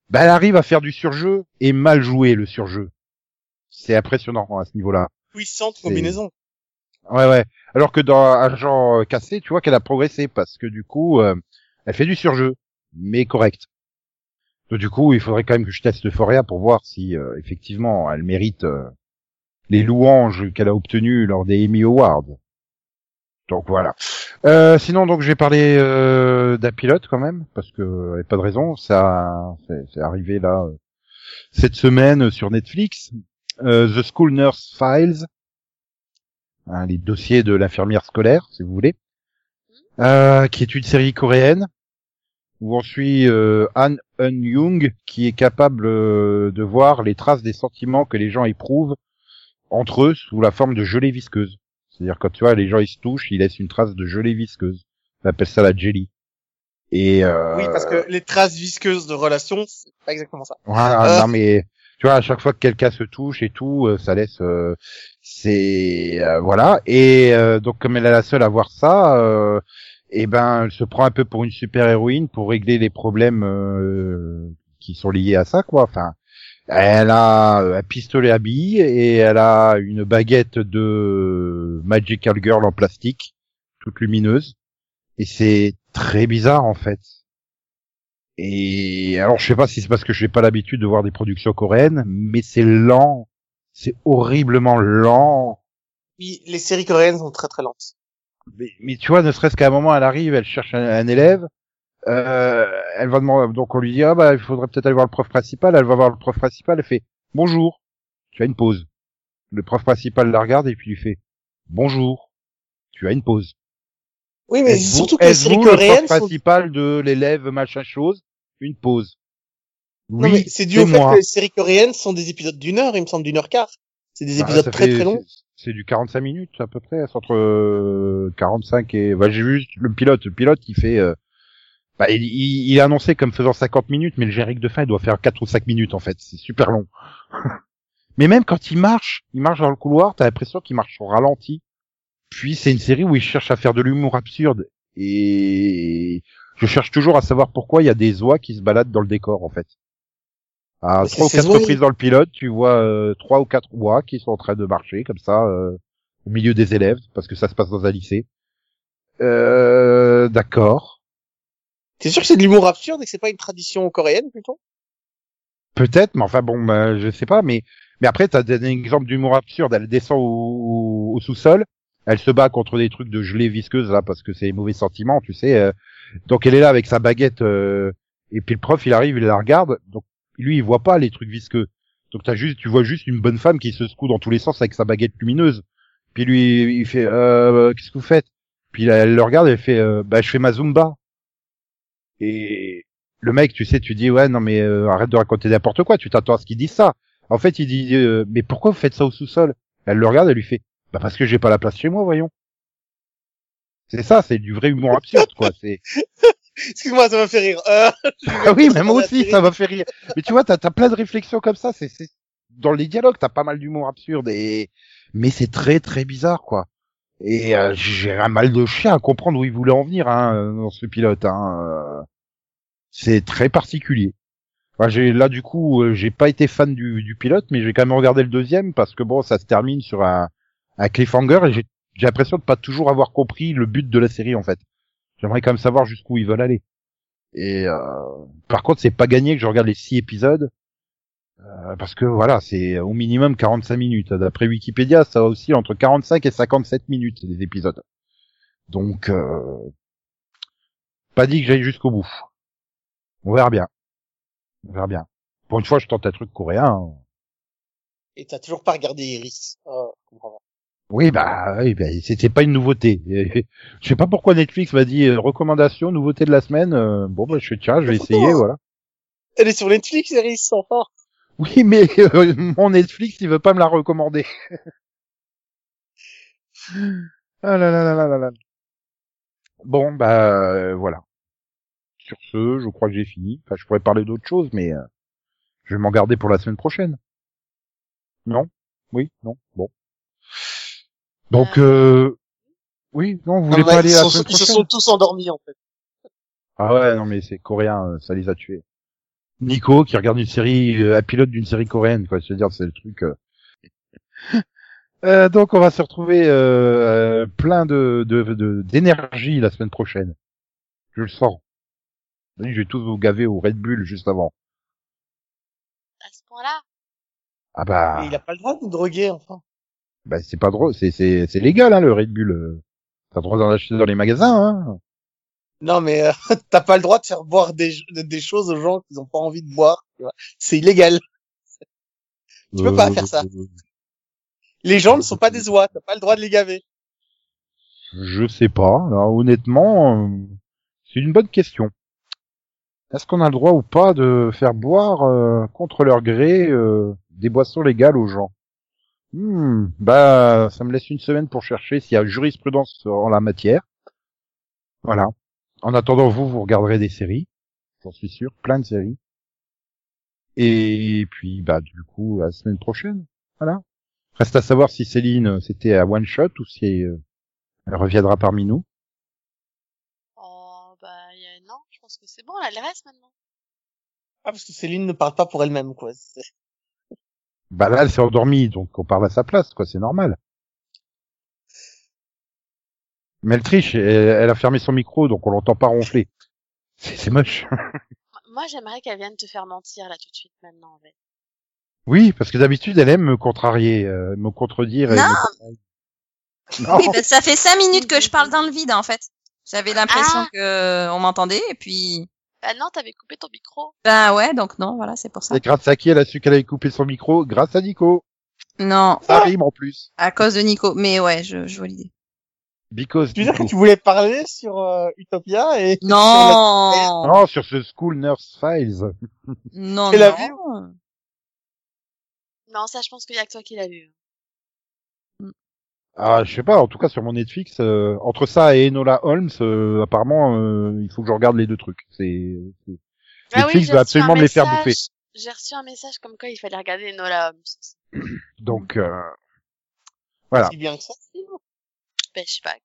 bah, elle arrive à faire du surjeu et mal jouer le surjeu. C'est impressionnant à ce niveau-là. Puissante combinaison. Ouais, ouais. Alors que dans Agent Cassé, tu vois qu'elle a progressé parce que du coup, euh, elle fait du surjeu, mais correct. Donc du coup, il faudrait quand même que je teste Euphoria pour voir si euh, effectivement elle mérite euh, les louanges qu'elle a obtenues lors des Emmy Awards. Donc voilà. Euh, sinon, donc j'ai parlé euh, d'un pilote quand même parce que y a pas de raison. Ça, c'est arrivé là euh, cette semaine sur Netflix. Euh, The School Nurse Files, hein, les dossiers de l'infirmière scolaire, si vous voulez, euh, qui est une série coréenne où on suit euh, Han Eun Young qui est capable euh, de voir les traces des sentiments que les gens éprouvent entre eux sous la forme de gelée visqueuse. C'est-à-dire quand tu vois les gens ils se touchent, ils laissent une trace de gelée visqueuse. On appelle ça la jelly. Et euh, Oui, parce que les traces visqueuses de relations, c'est pas exactement ça. voilà, Euh. non mais tu vois à chaque fois que quelqu'un se touche et tout, euh, ça laisse euh, c'est euh, voilà et euh, donc comme elle est la seule à voir ça euh, et ben elle se prend un peu pour une super héroïne pour régler les problèmes euh, qui sont liés à ça quoi. Enfin, elle a un pistolet à billes et elle a une baguette de Magical Girl en plastique, toute lumineuse. Et c'est très bizarre en fait. Et alors je sais pas si c'est parce que j'ai pas l'habitude de voir des productions coréennes, mais c'est lent, c'est horriblement lent. Oui, les séries coréennes sont très très lentes. Mais, mais tu vois, ne serait-ce qu'à un moment, elle arrive, elle cherche un, un élève, euh, elle va demander, donc on lui dit, ah bah, il faudrait peut-être aller voir le prof principal, elle va voir le prof principal, elle fait, bonjour, tu as une pause. Le prof principal la regarde et puis lui fait, bonjour, tu as une pause. Oui, mais surtout que les séries êtes-vous le coréennes prof sont... principal de l'élève machin chose, une pause. Non, Oui, mais c'est dû au fait moi. que les séries coréennes sont des épisodes d'une heure, il me semble d'une heure quart. C'est des Bah, épisodes très fait- très longs. c'est- du 45 minutes à peu près, c'est entre euh, 45 et... Bah, j'ai vu le pilote, le pilote il fait... euh, Bah, il, il, est annoncé comme faisant 50 minutes, mais le générique de fin il doit faire 4 ou 5 minutes en fait, c'est super long. <laughs> mais même quand il marche, il marche dans le couloir, t'as l'impression qu'il marche au ralenti. Puis c'est une série où il cherche à faire de l'humour absurde. Et je cherche toujours à savoir pourquoi il y a des oies qui se baladent dans le décor en fait. À trois ou quatre reprises dans le pilote, tu vois euh, trois ou quatre oies qui sont en train de marcher comme ça euh, au milieu des élèves parce que ça se passe dans un lycée. Euh, d'accord. T'es sûr que c'est de l'humour absurde et que c'est pas une tradition coréenne plutôt? Peut-être, mais enfin bon, bah, je sais pas. Mais mais après, t'as des exemples d'humour absurde. Elle descend au, au sous-sol, elle se bat contre des trucs de gelée visqueuse là parce que c'est les mauvais sentiments, tu sais. euh. donc elle est là avec sa baguette euh, et puis le prof il arrive, il la regarde. Donc lui il voit pas les trucs visqueux. Donc t'as juste, tu vois juste une bonne femme qui se secoue dans tous les sens avec sa baguette lumineuse. Puis lui il fait, euh, qu'est-ce que vous faites? Puis elle le regarde elle fait, euh, bah je fais ma zumba. Et le mec, tu sais, tu dis ouais non mais euh, arrête de raconter n'importe quoi, tu t'attends à ce qu'il dise ça. En fait, il dit euh, mais pourquoi vous faites ça au sous-sol? Elle le regarde et lui fait bah parce que j'ai pas la place chez moi, voyons. C'est ça, c'est du vrai humour absurde quoi, c'est <laughs> Excuse-moi, ça m'a fait rire. Euh, <laughs> Ah oui, mais moi aussi ça m'a fait rire. Mais tu vois, t'as as plein de réflexions comme ça, c'est c'est dans les dialogues, t'as pas mal d'humour absurde et mais c'est très très bizarre quoi. Et euh, j'ai un mal de chien à comprendre où il voulait en venir hein, dans ce pilote. Hein. euh. C'est très particulier. Enfin, j'ai là du coup, euh, j'ai pas été fan du, du pilote, mais j'ai quand même regardé le deuxième parce que bon, ça se termine sur un, un cliffhanger et j'ai j'ai l'impression de pas toujours avoir compris le but de la série en fait. J'aimerais quand même savoir jusqu'où ils veulent aller. Et euh, par contre, c'est pas gagné que je regarde les six épisodes euh, parce que voilà, c'est au minimum 45 minutes. D'après Wikipédia, ça aussi entre 45 et 57 minutes les épisodes. Donc, euh, pas dit que j'aille jusqu'au bout. On verra bien. On verra bien. Pour une fois, je tente un truc coréen. hein. Et t'as toujours pas regardé Iris. Oh. Oui, bah, oui, bah, c'était pas une nouveauté. <laughs> Je sais pas pourquoi Netflix m'a dit euh, recommandation, nouveauté de la semaine. Euh, bon, bah, je tiens, je vais essayer, hein. voilà. Elle est sur Netflix, Iris, enfin. Oui, mais euh, <laughs> mon Netflix, il veut pas me la recommander. <laughs> ah là là là là là là. Bon, bah euh, voilà. Sur ce, je crois que j'ai fini. Enfin, je pourrais parler d'autre chose, mais euh, je vais m'en garder pour la semaine prochaine. Non? Oui? Non? Bon. Donc, euh... oui, non, vous voulez pas aller ils, la sont, semaine ils se prochaine? sont tous endormis, en fait. Ah ouais, non mais c'est coréen, euh, ça les a tués. Nico qui regarde une série, euh, un pilote d'une série coréenne, quoi. C'est-à-dire, c'est le truc. euh. Euh, donc on va se retrouver euh, plein de de- de- d'énergie la semaine prochaine. Je le sens. Je vais tous vous gaver au Red Bull juste avant. À ce point-là. Ah bah, il a pas le droit de nous droguer, enfin. bah c'est pas drôle, c'est c'est c'est légal hein, le Red Bull. euh. T'as le droit d'en acheter dans les magasins. Hein. Non, mais euh, <laughs> t'as pas le droit de faire boire des, des choses aux gens qu'ils ont pas envie de boire. tu vois. C'est illégal. Tu peux pas faire ça. Euh, Les gens ne sont pas des oies. T'as pas le droit de les gaver. Je sais pas. Là, honnêtement, euh, c'est une bonne question. Est-ce qu'on a le droit ou pas de faire boire euh, contre leur gré euh, des boissons légales aux gens? Hmm, Bah, ça me laisse une semaine pour chercher s'il y a jurisprudence en la matière. Voilà. En attendant, vous, vous regarderez des séries. J'en suis sûr, plein de séries. Et puis, bah, du coup, à la semaine prochaine. Voilà. Reste à savoir si Céline, euh, c'était à one shot ou si euh, elle reviendra parmi nous. C'est bon, elle reste maintenant. Ah, parce que Céline ne parle pas pour elle-même, quoi. Bah là, elle s'est endormie, donc on parle à sa place, quoi. C'est normal. Mais elle triche. Elle, elle a fermé son micro, donc on l'entend pas ronfler. C'est c'est moche. <laughs> Moi, j'aimerais qu'elle vienne te faire mentir là tout de suite maintenant. En fait. Oui, parce que d'habitude, elle aime me contrarier, euh, me contredire. et Non. me contrarier. Non. Oui, bah, ça fait cinq minutes que je parle dans le vide, en fait. J'avais l'impression Ah. que euh, on m'entendait, et puis... Bah non, t'avais coupé ton micro. Ben ouais, donc non, voilà, c'est pour ça. Et grâce à qui elle a su qu'elle avait coupé son micro? Grâce à Nico. Non, Ça rime en plus. à cause de Nico. Mais ouais, je, je vois l'idée. Because Tu veux dire que tu voulais parler sur euh, Utopia et Non <laughs> Non, sur ce School Nurse Files. Non, Tu l'as non. Non, ça, je pense qu'il y a que toi qui l'as vu. Ah, je sais pas. En tout cas, sur mon Netflix, euh, entre ça et Enola Holmes, euh, apparemment, euh, il faut que je regarde les deux trucs. C'est Ah Netflix reçu un absolument me les faire bouffer. J'ai reçu un message comme quoi il fallait regarder Enola Holmes. donc euh, voilà. si bien que ça. Je sais pas.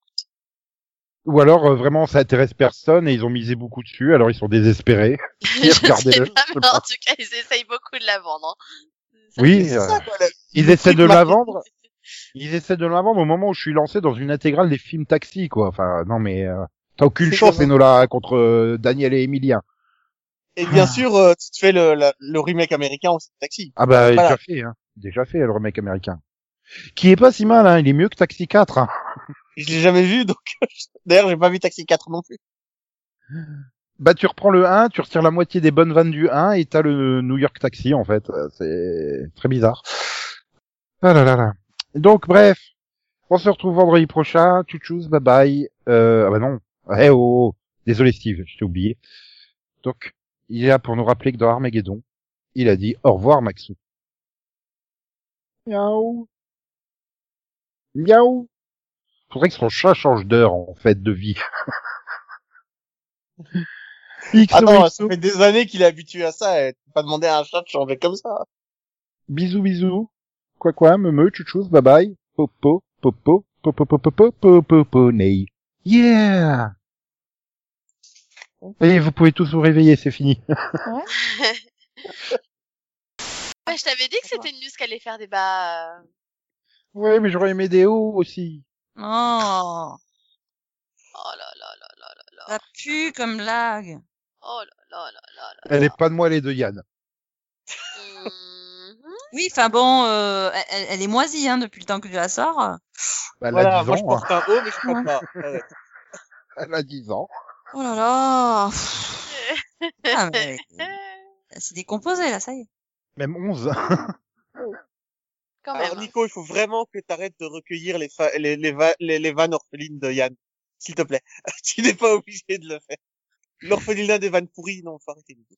Ou alors euh, vraiment, ça intéresse personne et ils ont misé beaucoup dessus. Alors ils sont désespérés. <laughs> je sais regardez-le, pas, mais en tout cas, ils essayent beaucoup de la vendre. hein. Ça, Oui, euh, ça, quoi, le- Ils essaient de la vendre. Ils essaient de la vendre au moment où je suis lancé dans une intégrale des films taxi, quoi. Enfin, non mais euh, t'as aucune chance. Enola, contre euh, Daniel et Emilien. Et bien Ah. sûr, euh, tu te fais le, la- le remake américain aussi de Taxi. Ah bah Voilà. déjà fait, hein. Déjà fait le remake américain. Qui est pas si mal, hein. Il est mieux que Taxi 4. Hein. Je l'ai jamais vu, donc <laughs> d'ailleurs j'ai pas vu Taxi 4 non plus. Bah tu reprends le 1, tu retires la moitié des bonnes vannes du 1 et t'as le New York Taxi en fait. Euh, C'est très bizarre. Ah là là là. Donc bref, on se retrouve vendredi prochain. Tchouchous, bye bye. Euh, ah bah non. Eh oh, oh. désolé Steve, je t'ai oublié. Donc il est là pour nous rappeler que dans Armageddon, il a dit au revoir Maxou. Miaou. Miaou. Faudrait que son chat change d'heure en fait de vie. XOXO. Attends, ça fait des années qu'il est habitué à ça, et pas demander à un chat de changer comme ça. Bisous, bisous. Quoi, quoi, me, me, chouchous, bye bye. Popo, popo, popo, popo, popo, popo, ney. Yeah! Et vous pouvez tous vous réveiller, c'est fini. Ouais, je t'avais dit que c'était une news qui allait faire débat. euh. ouais, mais j'aurais aimé des hauts aussi. Oh, Oh là là là là là là. ça pue comme blague. Oh là là là là là. Elle est pas de moi, elle est de Yann. Mhm. Oui, enfin bon, euh, elle, elle est moisie hein, depuis le temps que je la sors. Bah, elle voilà, a 10 moi je ans. hein. porte un haut, mais je crois pas. <laughs> Arrête. Elle a 10 ans. Oh là là <laughs> ah, mais, Elle s'est décomposée là, ça y est. Même 11. <laughs> Quand même. Alors Nico, il faut vraiment que tu arrêtes de recueillir les, fa- les, les, va- les, les vannes orphelines de Yann. S'il te plaît. <laughs> tu n'es pas obligé de le faire. L'orphelinat des vannes pourries, non, faut arrêter. Nico.